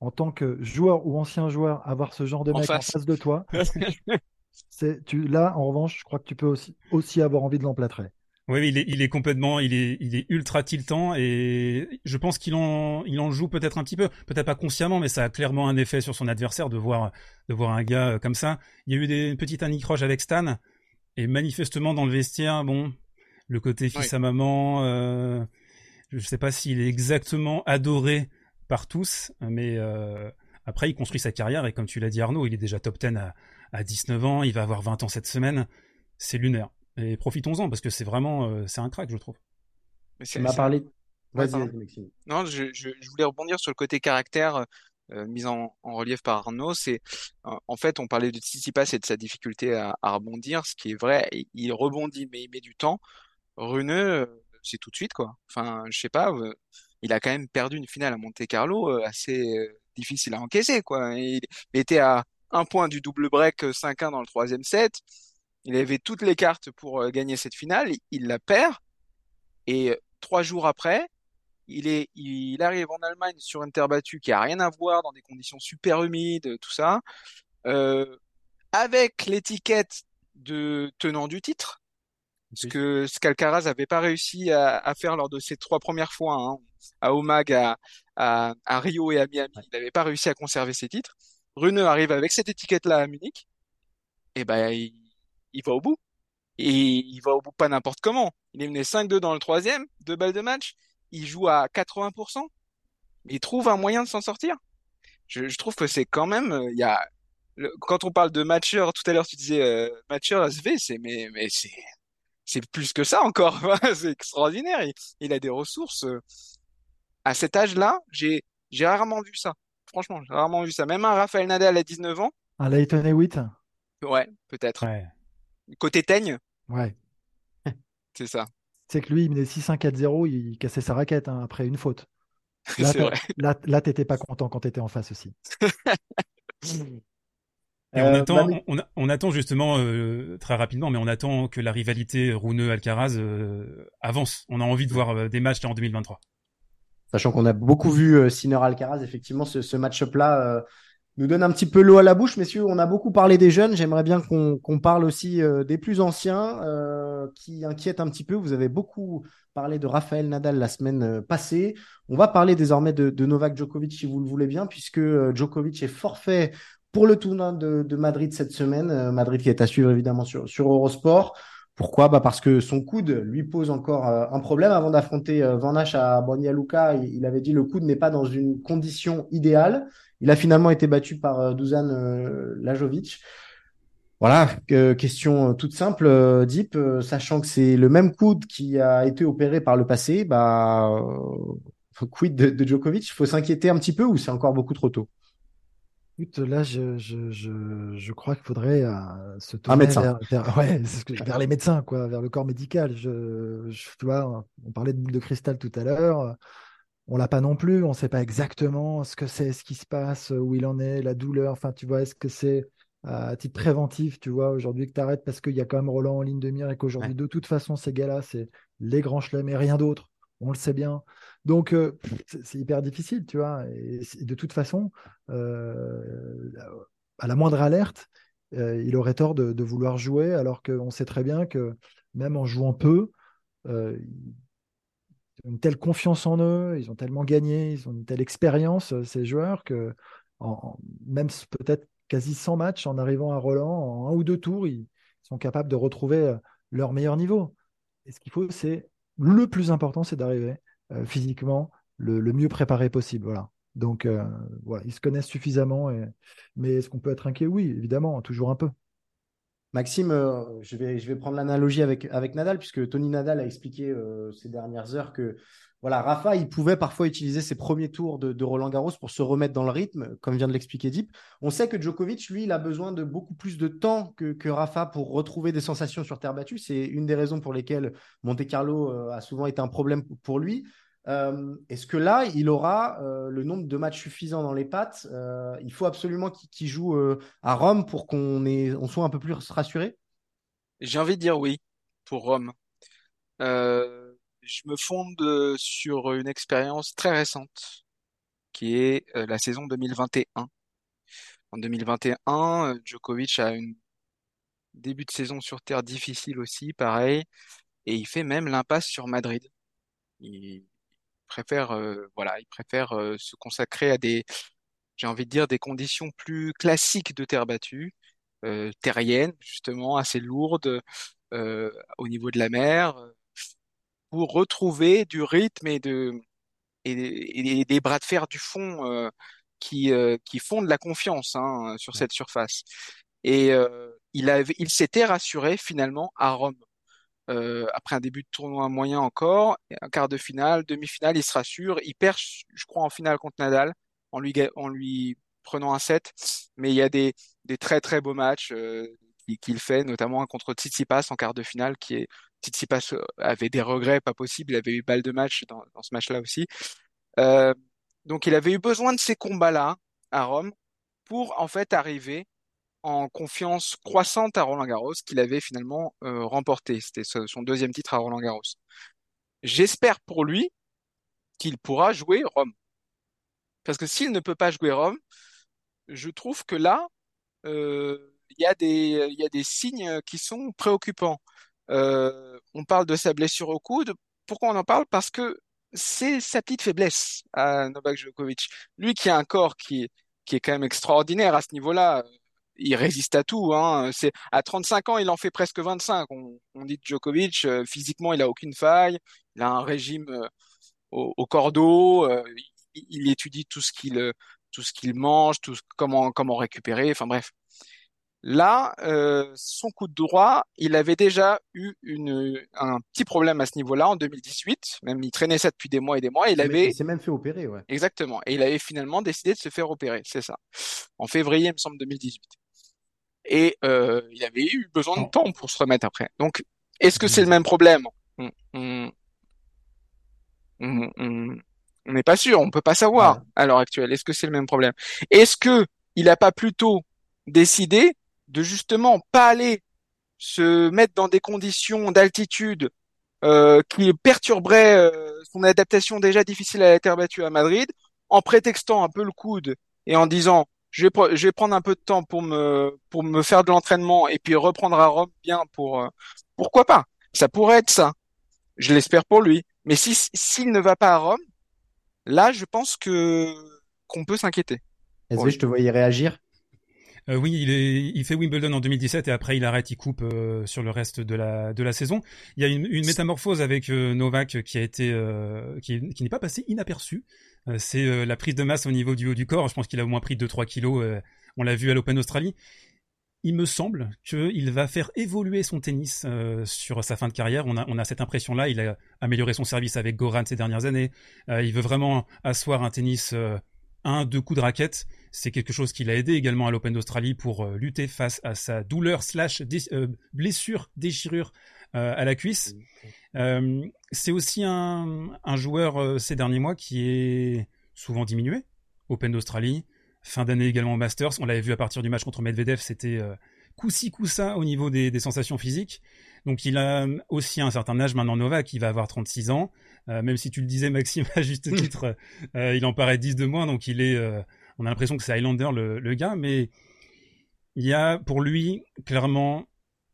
[SPEAKER 2] en tant que joueur ou ancien joueur, avoir ce genre de mec en face de toi, c'est tu là en revanche, je crois que tu peux aussi aussi avoir envie de l'emplâtrer.
[SPEAKER 4] Oui, il est, il est complètement, il est, il est ultra tiltant et je pense qu'il en, il en joue peut-être un petit peu, peut-être pas consciemment, mais ça a clairement un effet sur son adversaire de voir, de voir un gars comme ça. Il y a eu des petites anicroches avec Stan et manifestement dans le vestiaire, bon, le côté fils à maman, euh, je sais pas s'il est exactement adoré par tous, mais euh, après il construit sa carrière et comme tu l'as dit Arnaud, il est déjà top 10 à, à 19 ans, il va avoir 20 ans cette semaine, c'est lunaire. Et profitons-en parce que c'est vraiment euh, c'est un crack, je trouve.
[SPEAKER 1] Mais c'est m'a parlé. Vas-y, Maxime.
[SPEAKER 3] Non, je, je, je, voulais rebondir sur le côté caractère euh, mis en, en, relief par Arnaud. C'est en fait, on parlait de Tsitsipas et de sa difficulté à, à, rebondir, ce qui est vrai. Il rebondit, mais il met du temps. Runeux, euh, c'est tout de suite quoi. Enfin, je sais pas. Euh, il a quand même perdu une finale à Monte Carlo assez difficile à encaisser quoi. Il, il était à un point du double break 5-1 dans le troisième set. Il avait toutes les cartes pour euh, gagner cette finale, il la perd, et trois jours après, il est, il arrive en Allemagne sur une terre battue qui a rien à voir, dans des conditions super humides, tout ça, euh, avec l'étiquette de tenant du titre, ce que Scalcaraz n'avait pas réussi à, à, faire lors de ses trois premières fois, hein, à Omag, à, à, à, Rio et à Miami, il n'avait pas réussi à conserver ses titres. Rune arrive avec cette étiquette-là à Munich, et ben il, il va au bout. Et il va au bout pas n'importe comment. Il est mené 5-2 dans le troisième, deux balles de match. Il joue à 80%. Il trouve un moyen de s'en sortir. Je, je, trouve que c'est quand même, euh, il y a, quand on parle de matcheur, tout à l'heure tu disais euh, matcheur SV, c'est mais mais c'est c'est plus que ça encore. c'est extraordinaire. Il, il, a des ressources. Euh, à cet âge-là, j'ai j'ai rarement vu ça. Franchement, j'ai rarement vu ça. Même un Raphaël Nadal à 19 ans.
[SPEAKER 2] Un Leighton Hewitt?
[SPEAKER 3] Ouais, peut-être. Côté teigne?
[SPEAKER 2] Ouais.
[SPEAKER 3] C'est ça.
[SPEAKER 2] C'est que lui, il menait 6-1-4-0, il cassait sa raquette hein, après une faute. Là,
[SPEAKER 3] vrai.
[SPEAKER 2] là, là t'étais pas content quand t'étais en face aussi.
[SPEAKER 4] Et on, euh, attend, bah, on, on, attend justement euh, très rapidement, mais on attend que la rivalité Rouneux-Alcaraz euh, avance. On a envie de voir euh, des matchs là en 2023.
[SPEAKER 1] Sachant qu'on a beaucoup vu euh, Sinner-Alcaraz, effectivement, ce, ce match-up là nous donne un petit peu l'eau à la bouche, messieurs. On a beaucoup parlé des jeunes. J'aimerais bien qu'on parle aussi euh, des plus anciens euh, qui inquiètent un petit peu. Vous avez beaucoup parlé de Raphaël Nadal la semaine euh, passée. On va parler désormais de, de Novak Djokovic si vous le voulez bien, puisque euh, Djokovic est forfait pour le tournoi de, de Madrid cette semaine. Euh, Madrid qui est à suivre évidemment sur, sur Eurosport. Pourquoi? Bah Parce que son coude lui pose encore un problème. Avant d'affronter Van Asch à Banja il, avait dit le coude n'est pas dans une condition idéale. Il a finalement été battu par euh, Dusan euh, Lajovic. Voilà, question toute simple, euh, Deep, sachant que c'est le même coude qui a été opéré par le passé, bah, quid de, de Djokovic? Il faut s'inquiéter un petit peu ou c'est encore beaucoup trop tôt?
[SPEAKER 2] Là, je, je, je, je crois qu'il faudrait se tourner vers, vers, ouais, vers, les médecins, quoi, vers le corps médical. Je, tu vois, on parlait de boule de cristal tout à l'heure on l'a pas non plus, on ne sait pas exactement ce que c'est, ce qui se passe, où il en est, la douleur. Enfin, tu vois, est-ce que c'est à titre préventif, tu vois, aujourd'hui que tu arrêtes parce qu'il y a quand même Roland en ligne de mire et qu'aujourd'hui, de toute façon, ces gars-là, c'est les grands chelems et rien d'autre. On le sait bien. Donc, euh, c'est hyper difficile, tu vois. De toute façon, euh, à la moindre alerte, euh, il aurait tort de, vouloir jouer, alors qu'on sait très bien que même en jouant peu, une telle confiance en eux, ils ont tellement gagné, ils ont une telle expérience, ces joueurs, que même peut-être quasi 100 matchs, en arrivant à Roland, en un ou deux tours, ils sont capables de retrouver leur meilleur niveau. Et ce qu'il faut, c'est le plus important, c'est d'arriver physiquement le, mieux préparé possible. Voilà. Donc, euh, voilà, ils se connaissent suffisamment. Mais est-ce qu'on peut être inquiet? Oui, évidemment, toujours un peu.
[SPEAKER 1] Maxime, euh, je, vais, je vais prendre l'analogie avec, avec Nadal, puisque Tony Nadal a expliqué euh, ces dernières heures que voilà, Rafa, il pouvait parfois utiliser ses premiers tours de, Roland Garros pour se remettre dans le rythme, comme vient de l'expliquer Deep. On sait que Djokovic, lui, il a besoin de beaucoup plus de temps que, que Rafa pour retrouver des sensations sur terre battue. C'est une des raisons pour lesquelles Monte Carlo euh, a souvent été un problème pour lui. Euh, Est-ce que là, il aura euh, le nombre de matchs suffisant dans les pattes euh, Il faut absolument qu'il qu joue à Rome pour qu'on on soit un peu plus rassuré?
[SPEAKER 3] J'ai envie de dire oui pour Rome. Je me fonde sur une expérience très récente qui est la saison 2021. En 2021, Djokovic a une début de saison sur terre difficile aussi, pareil. et il fait même l'impasse sur Madrid. Préfère, voilà, il préfère se consacrer à des, j'ai envie de dire, des conditions plus classiques de terre battue, terrienne justement, assez lourde au niveau de la mer, pour retrouver du rythme et de et, des bras de fer du fond euh, qui euh, qui font de la confiance hein, sur cette surface. Et euh, il avait, il s'était rassuré finalement à Rome. Après un début de tournoi moyen encore, un quart de finale, demi-finale, il se rassure, il perd, je crois, en finale contre Nadal, en lui, en lui prenant un set, mais il y a des, des très très beaux matchs qu'il fait, notamment un contre Tsitsipas en quart de finale, qui est Tsitsipas euh, avait des regrets pas possibles, il avait eu balle de match dans, ce match-là aussi. Euh, donc il avait eu besoin de ces combats-là à Rome pour en fait arriver en confiance croissante à Roland Garros qu'il avait finalement euh, remporté. C'était son deuxième titre à Roland Garros. J'espère pour lui qu'il pourra jouer Rome. Parce que s'il ne peut pas jouer Rome, je trouve que là, euh, il y a des signes qui sont préoccupants. Euh, on parle de sa blessure au coude. Pourquoi on en parle? Parce que c'est sa petite faiblesse à Novak Djokovic. Lui qui a un corps qui, qui est quand même extraordinaire à ce niveau-là, il résiste à tout. Hein. C'est à 35 ans, il en fait presque 25. On, on dit Djokovic, euh, physiquement, il a aucune faille. Il a un régime euh, au, au, cordeau. Euh, il, il, étudie tout ce qu'il tout ce qu'il mange, tout comment comment récupérer. Enfin bref, Là, euh, son coup de droit, il avait déjà eu une, un petit problème à ce niveau-là en 2018. Même il traînait ça depuis des mois et des mois. Il avait.
[SPEAKER 1] Il s'est même fait opérer, ouais.
[SPEAKER 3] Exactement. Et il avait finalement décidé de se faire opérer. C'est ça. En février, il me semble 2018. Et euh, il avait eu besoin de temps pour se remettre après. Donc, est-ce que c'est le même problème? On n'est pas sûr. On peut pas savoir à l'heure actuelle. Est-ce que c'est le même problème? Est-ce que il n'a pas plutôt décidé de justement pas aller se mettre dans des conditions d'altitude euh, qui perturberaient euh, son adaptation déjà difficile à la terre battue à Madrid, en prétextant un peu le coude et en disant je vais, je vais prendre un peu de temps pour me pour me faire de l'entraînement et puis reprendre à Rome bien pour euh, pourquoi pas. Ça pourrait être ça. Je l'espère pour lui. Mais si s'il ne va pas à Rome là je pense que qu'on peut s'inquiéter.
[SPEAKER 1] Est-ce que je te voyais réagir?
[SPEAKER 4] Euh, oui, il, est, il fait Wimbledon en 2017 et après il arrête, il coupe euh, sur le reste de la de la saison. Il y a une, une métamorphose avec euh, Novak qui a été qui, qui n'est pas passée inaperçue. c'est la prise de masse au niveau du haut du corps. Je pense qu'il a au moins pris 2-3 kilos. on l'a vu à l'Open Australie. Il me semble qu'il va faire évoluer son tennis sur sa fin de carrière. On a, on a cette impression-là. Il a amélioré son service avec Goran ces dernières années. il veut vraiment asseoir un tennis un, deux coups de raquette. C'est quelque chose qui l'a aidé également à l'Open d'Australie pour euh, lutter face à sa douleur slash euh, blessure, déchirure euh, à la cuisse. c'est aussi un, un joueur ces derniers mois qui est souvent diminué. Open d'Australie, fin d'année également au Masters. On l'avait vu à partir du match contre Medvedev, c'était coup-ci, coup-ça au niveau des, des, sensations physiques. Donc il a aussi un certain âge maintenant Novak, qui va avoir 36 ans. Euh, même si tu le disais Maxime à juste titre, euh, il en paraît 10 de moins, donc il est, euh, on a l'impression que c'est Highlander le, le, gars, mais il y a pour lui clairement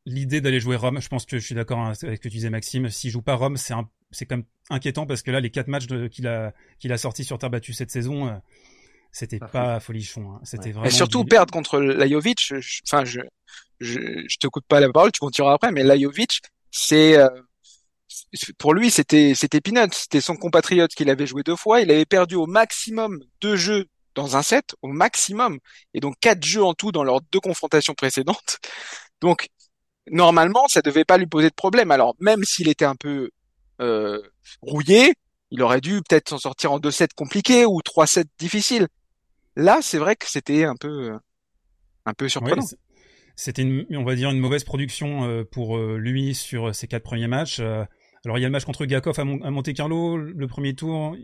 [SPEAKER 4] l'idée d'aller jouer Rome. Je pense que je suis d'accord avec ce que tu disais Maxime. S'il joue pas Rome, c'est c'est quand même inquiétant parce que là les quatre matchs qu'il a qu'il a sortis sur terre battue cette saison, c'était pas folichon. Hein. C'était vraiment.
[SPEAKER 3] Et surtout perdre contre Lajovic. Enfin, je, je, je te coupe pas la parole, tu continueras après, mais Lajovic, c'est pour lui, c'était c'était peanut. C'était son compatriote qu'il avait joué deux fois. Il avait perdu au maximum deux jeux dans un set, au maximum, et donc quatre jeux en tout dans leurs deux confrontations précédentes. Donc normalement, ça devait pas lui poser de problème. Alors même s'il était un peu euh, rouillé, il aurait dû peut-être s'en sortir en deux sets compliqués ou trois sets difficiles. Là, c'est vrai que c'était un peu un peu surprenant.
[SPEAKER 4] c'était on va dire une mauvaise production euh, pour euh, lui sur ses quatre premiers matchs. Alors il y a le match contre Gakov à, Monte Carlo, le premier tour,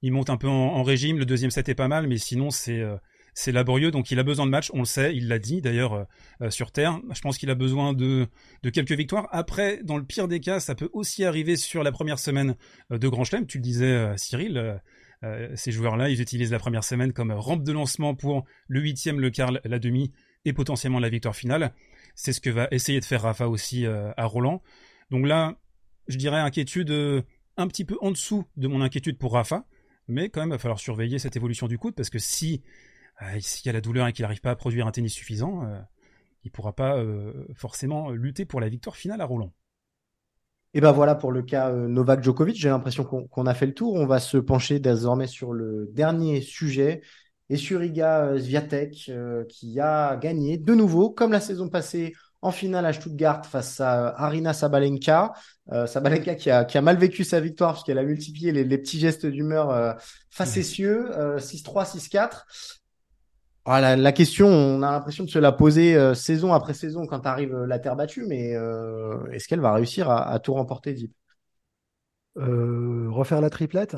[SPEAKER 4] il monte un peu en, régime, le deuxième set est pas mal, mais sinon c'est euh, c'est laborieux, donc il a besoin de match, on le sait, il l'a dit d'ailleurs euh, euh, sur Terre. Je pense qu'il a besoin de, de quelques victoires. Après, dans le pire des cas, ça peut aussi arriver sur la première semaine de Grand Chelem. Tu le disais, Cyril, ces joueurs-là, ils utilisent la première semaine comme rampe de lancement pour le huitième, le quart, la demi et potentiellement la victoire finale. C'est ce que va essayer de faire Rafa aussi à Roland. Donc là, je dirais, inquiétude un petit peu en dessous de mon inquiétude pour Rafa, mais quand même, il va falloir surveiller cette évolution du coude parce que si s'il y a la douleur et qu'il n'arrive pas à produire un tennis suffisant, il pourra pas forcément lutter pour la victoire finale à Roland.
[SPEAKER 1] Et ben voilà pour le cas Novak Djokovic. J'ai l'impression qu'on a fait le tour. On va se pencher désormais sur le dernier sujet et sur Iga Swiatek qui a gagné de nouveau, comme la saison passée, en finale à Stuttgart face à Arina Sabalenka. Sabalenka qui a, qui a, mal vécu sa victoire puisqu'elle a multiplié les, petits gestes d'humeur facétieux. 6-3, 6-4. Ah, la, question, on a l'impression de se la poser euh, saison après saison quand arrive euh, la terre battue, mais euh, est-ce qu'elle va réussir à, tout remporter, Deep
[SPEAKER 2] Refaire la triplette?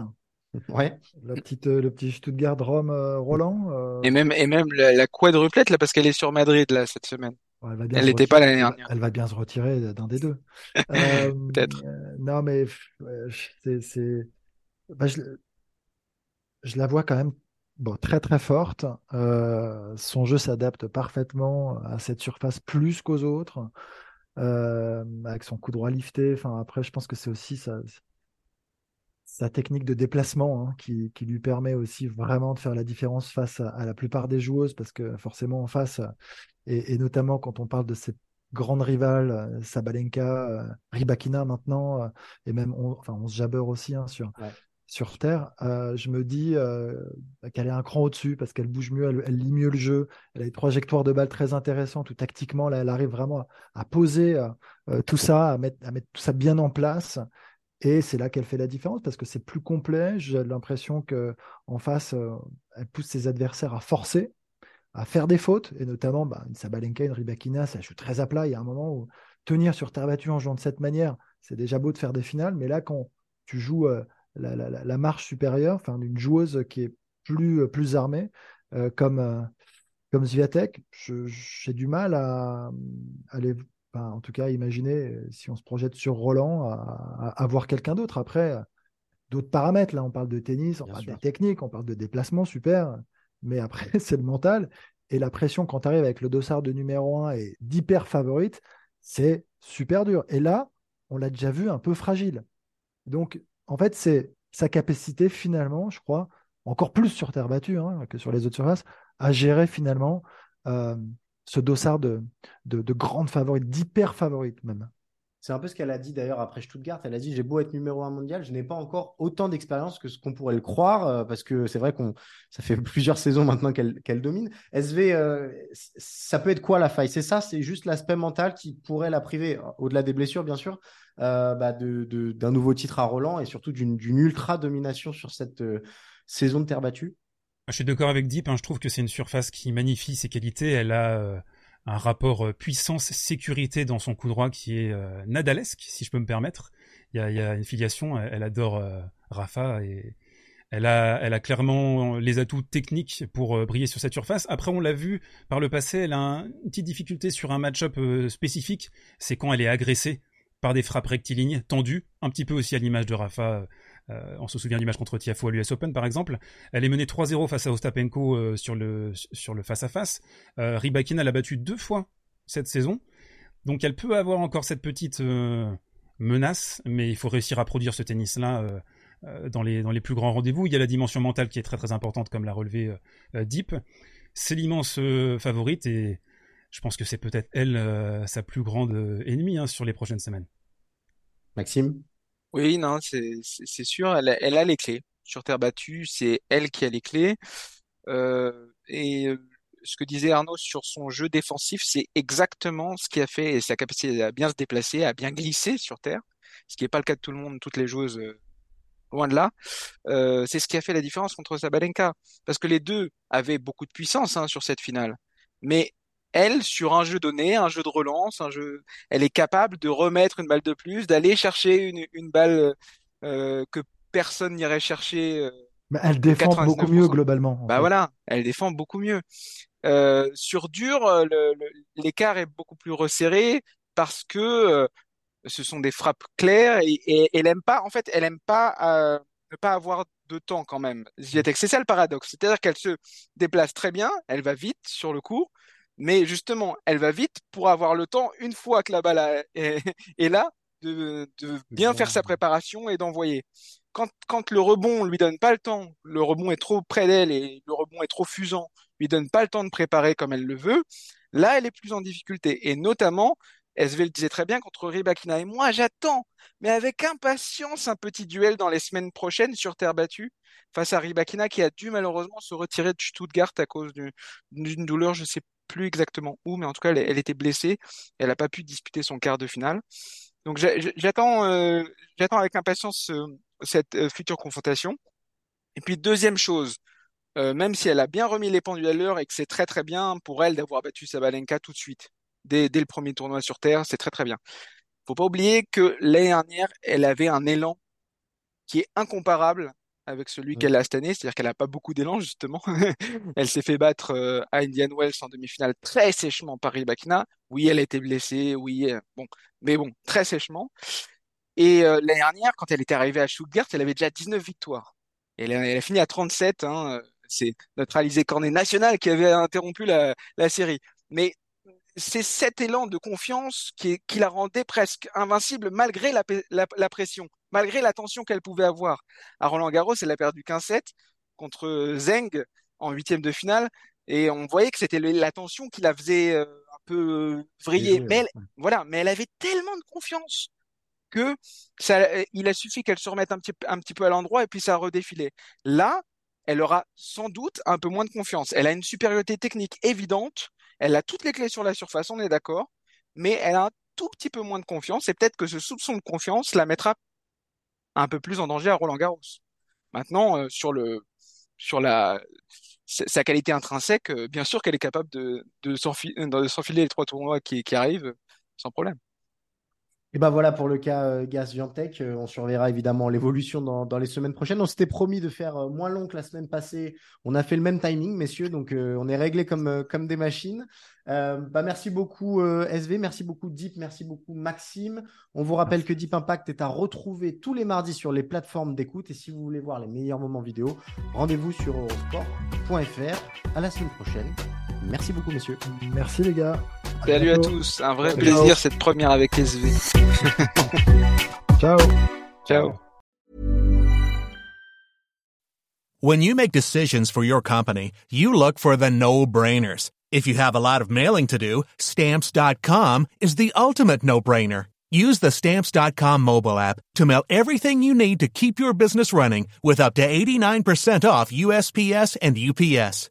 [SPEAKER 1] Ouais.
[SPEAKER 2] La petite, le petit Stuttgart Rome Roland.
[SPEAKER 3] Et même, et même la, quadruplette, là, parce qu'elle est sur Madrid, là, cette semaine. elle n'était pas l'année dernière.
[SPEAKER 2] Elle va bien se retirer d'un des deux.
[SPEAKER 3] Peut-être.
[SPEAKER 2] non, mais c'est. Bah, je, je la vois quand même bon, très très forte. Euh, son jeu s'adapte parfaitement à cette surface plus qu'aux autres, euh, avec son coup droit lifté. Enfin, après, je pense que c'est aussi sa, technique de déplacement hein, qui, lui permet aussi vraiment de faire la différence face à, la plupart des joueuses, parce que forcément en face, et, notamment quand on parle de ces grandes rivales, Sabalenka, Ribakina maintenant, et même on, enfin on se jabeur aussi hein, sur, sur Terre, euh, je me dis euh, qu'elle est un cran au-dessus parce qu'elle bouge mieux, elle, lit mieux le jeu, elle a des trajectoires de balles très intéressantes où tactiquement, là, elle arrive vraiment à, poser euh, tout ça, à mettre, tout ça bien en place. Et c'est là qu'elle fait la différence parce que c'est plus complet. J'ai l'impression que en face, elle pousse ses adversaires à forcer, à faire des fautes, et notamment bah, une Sabalenka, une Ribakina, ça joue très à plat. Il y a un moment où tenir sur terre battue en jouant de cette manière, c'est déjà beau de faire des finales, mais là, quand tu joues la, marche supérieure, enfin d'une joueuse qui est plus, euh, plus armée, euh, comme, euh, comme Zviatek, j'ai du mal à, aller, en tout cas, imaginer si on se projette sur Roland, à, à, voir quelqu'un d'autre. Après, d'autres paramètres, là, on parle de tennis, on parle de technique, on parle de déplacement, super, mais après, c'est le mental. Et la pression, quand tu arrives avec le dossard de numéro 1 et d'hyper favorite, c'est super dur. Et là, on l'a déjà vu un peu fragile. Donc, en fait, c'est sa capacité finalement, je crois, encore plus sur terre battue hein, que sur les autres surfaces, à gérer finalement euh, ce dossard de, de, de grandes favorites, d'hyper favorites même.
[SPEAKER 1] C'est un peu ce qu'elle a dit d'ailleurs après Stuttgart. Elle a dit J'ai beau être numéro un mondial, je n'ai pas encore autant d'expérience que ce qu'on pourrait le croire, euh, parce que c'est vrai qu'on ça fait plusieurs saisons maintenant qu'elle domine. SV, euh, ça peut être quoi la faille? C'est ça, c'est juste l'aspect mental qui pourrait la priver, au-delà des blessures bien sûr, euh, bah d'un nouveau titre à Roland et surtout d'une ultra domination sur cette saison de terre battue.
[SPEAKER 4] Je suis d'accord avec Deep, hein. je trouve que c'est une surface qui magnifie ses qualités. Elle a un rapport euh, puissance-sécurité dans son coup droit qui est euh, nadalesque, si je peux me permettre. Il y a, une filiation, elle, adore euh, Rafa et elle a, elle a clairement les atouts techniques pour briller sur cette surface. Après, on l'a vu par le passé, elle a une petite difficulté sur un match-up spécifique, c'est quand elle est agressée par des frappes rectilignes tendues, un petit peu aussi à l'image de Rafa euh, on se souvient du match contre Tiafo à l'US Open par exemple. Elle est menée 3-0 face à Ostapenko euh, sur le sur le face à face. Rybakina l'a battu deux fois cette saison, donc elle peut avoir encore cette petite euh, menace, mais il faut réussir à produire ce tennis-là dans les dans les plus grands rendez-vous. Il y a la dimension mentale qui est très très importante, comme l'a relevé Deep. C'est l'immense favorite et je pense que c'est peut-être elle sa plus grande ennemie hein, sur les prochaines semaines.
[SPEAKER 1] Maxime?
[SPEAKER 3] Oui, non, c'est c'est sûr, elle a, elle a les clés. Sur terre battue, c'est elle qui a les clés. Euh, et euh, ce que disait Arnaud sur son jeu défensif, c'est exactement ce qui a fait et sa capacité à bien se déplacer, à bien glisser sur terre, ce qui n'est pas le cas de tout le monde, toutes les joueuses, euh, loin de là. Euh, c'est ce qui a fait la différence contre Sabalenka, parce que les deux avaient beaucoup de puissance hein, sur cette finale, mais elle, sur un jeu donné, un jeu de relance, un jeu, elle est capable de remettre une balle de plus, d'aller chercher une, une balle euh, que personne n'irait chercher. Euh,
[SPEAKER 2] Mais elle défend beaucoup mieux globalement.
[SPEAKER 3] Bah voilà, elle défend beaucoup mieux. Euh, sur dur, euh, l'écart est beaucoup plus resserré parce que euh, ce sont des frappes claires et, et, elle aime pas, en fait, elle aime pas ne pas avoir de temps quand même. C'est ça le paradoxe, c'est-à-dire qu'elle se déplace très bien, elle va vite sur le cours, mais justement, elle va vite pour avoir le temps, une fois que la balle est, là, de, de bien faire sa préparation et d'envoyer. Quand, quand le rebond lui donne pas le temps, le rebond est trop près d'elle et le rebond est trop fusant, lui donne pas le temps de préparer comme elle le veut, là, elle est plus en difficulté. Et notamment, SV le disait très bien contre Ribakina. Et moi, j'attends, mais avec impatience, un petit duel dans les semaines prochaines sur terre battue face à Ribakina qui a dû malheureusement se retirer de Stuttgart à cause d'une douleur, je sais plus exactement où, mais en tout cas, elle, était blessée. Elle n'a pas pu disputer son quart de finale. Donc j'attends, euh, j'attends avec impatience euh, cette euh, future confrontation. Et puis deuxième chose, même si elle a bien remis les pendules à l'heure et que c'est très très bien pour elle d'avoir battu Sabalenka tout de suite, dès, dès le premier tournoi sur terre, c'est très très bien. Faut pas oublier que l'année dernière, elle avait un élan qui est incomparable avec celui qu'elle a cette année, c'est-à-dire qu'elle n'a pas beaucoup d'élan justement. elle s'est fait battre euh, à Indian Wells en demi-finale très sèchement par Rybakina. Oui, elle a été blessée, oui, euh, bon, mais bon, très sèchement. Et euh, l'année dernière, quand elle était arrivée à Stuttgart, elle avait déjà 19 victoires. Elle, a fini à 37. Hein, c'est notre Alizé Cornet national qui avait interrompu la, la série. Mais c'est cet élan de confiance qui, qui, la rendait presque invincible malgré la, la, pression, malgré la tension qu'elle pouvait avoir. À Roland Garros, elle a perdu 15-7 contre Zeng en huitième de finale, et on voyait que c'était la tension qui la faisait euh, un peu euh, vriller. Mais elle, voilà, mais elle avait tellement de confiance que ça, il a suffi qu'elle se remette un petit, un petit peu à l'endroit et puis ça a redéfilé. Là, elle aura sans doute un peu moins de confiance. Elle a une supériorité technique évidente, elle a toutes les clés sur la surface, on est d'accord, mais elle a un tout petit peu moins de confiance et peut-être que ce soupçon de confiance la mettra un peu plus en danger à Roland Garros. Maintenant, euh, sur le sur la sa qualité intrinsèque, euh, bien sûr qu'elle est capable de, de s'enfiler les trois tournois qui, qui arrivent sans problème.
[SPEAKER 1] Et ben voilà pour le cas euh, Gas Viantech. Euh, on surveillera évidemment l'évolution dans, dans, les semaines prochaines. On s'était promis de faire euh, moins long que la semaine passée. On a fait le même timing, messieurs, donc on est réglé comme, comme des machines. bah merci beaucoup SV, merci beaucoup Deep, merci beaucoup Maxime. On vous rappelle que Deep Impact est à retrouver tous les mardis sur les plateformes d'écoute. Et si vous voulez voir les meilleurs moments vidéo, rendez-vous sur eurosport.fr. À la semaine prochaine. Merci beaucoup, messieurs.
[SPEAKER 2] Merci les gars.
[SPEAKER 3] Salut à tous, un vrai plaisir cette première avec SV.
[SPEAKER 2] Ciao.
[SPEAKER 3] Ciao.
[SPEAKER 5] When you make decisions for your company, you look for the no-brainers. If you have a lot of mailing to do, stamps.com is the ultimate no-brainer. Use the stamps.com mobile app to mail everything you need to keep your business running with up to 89% off USPS and UPS.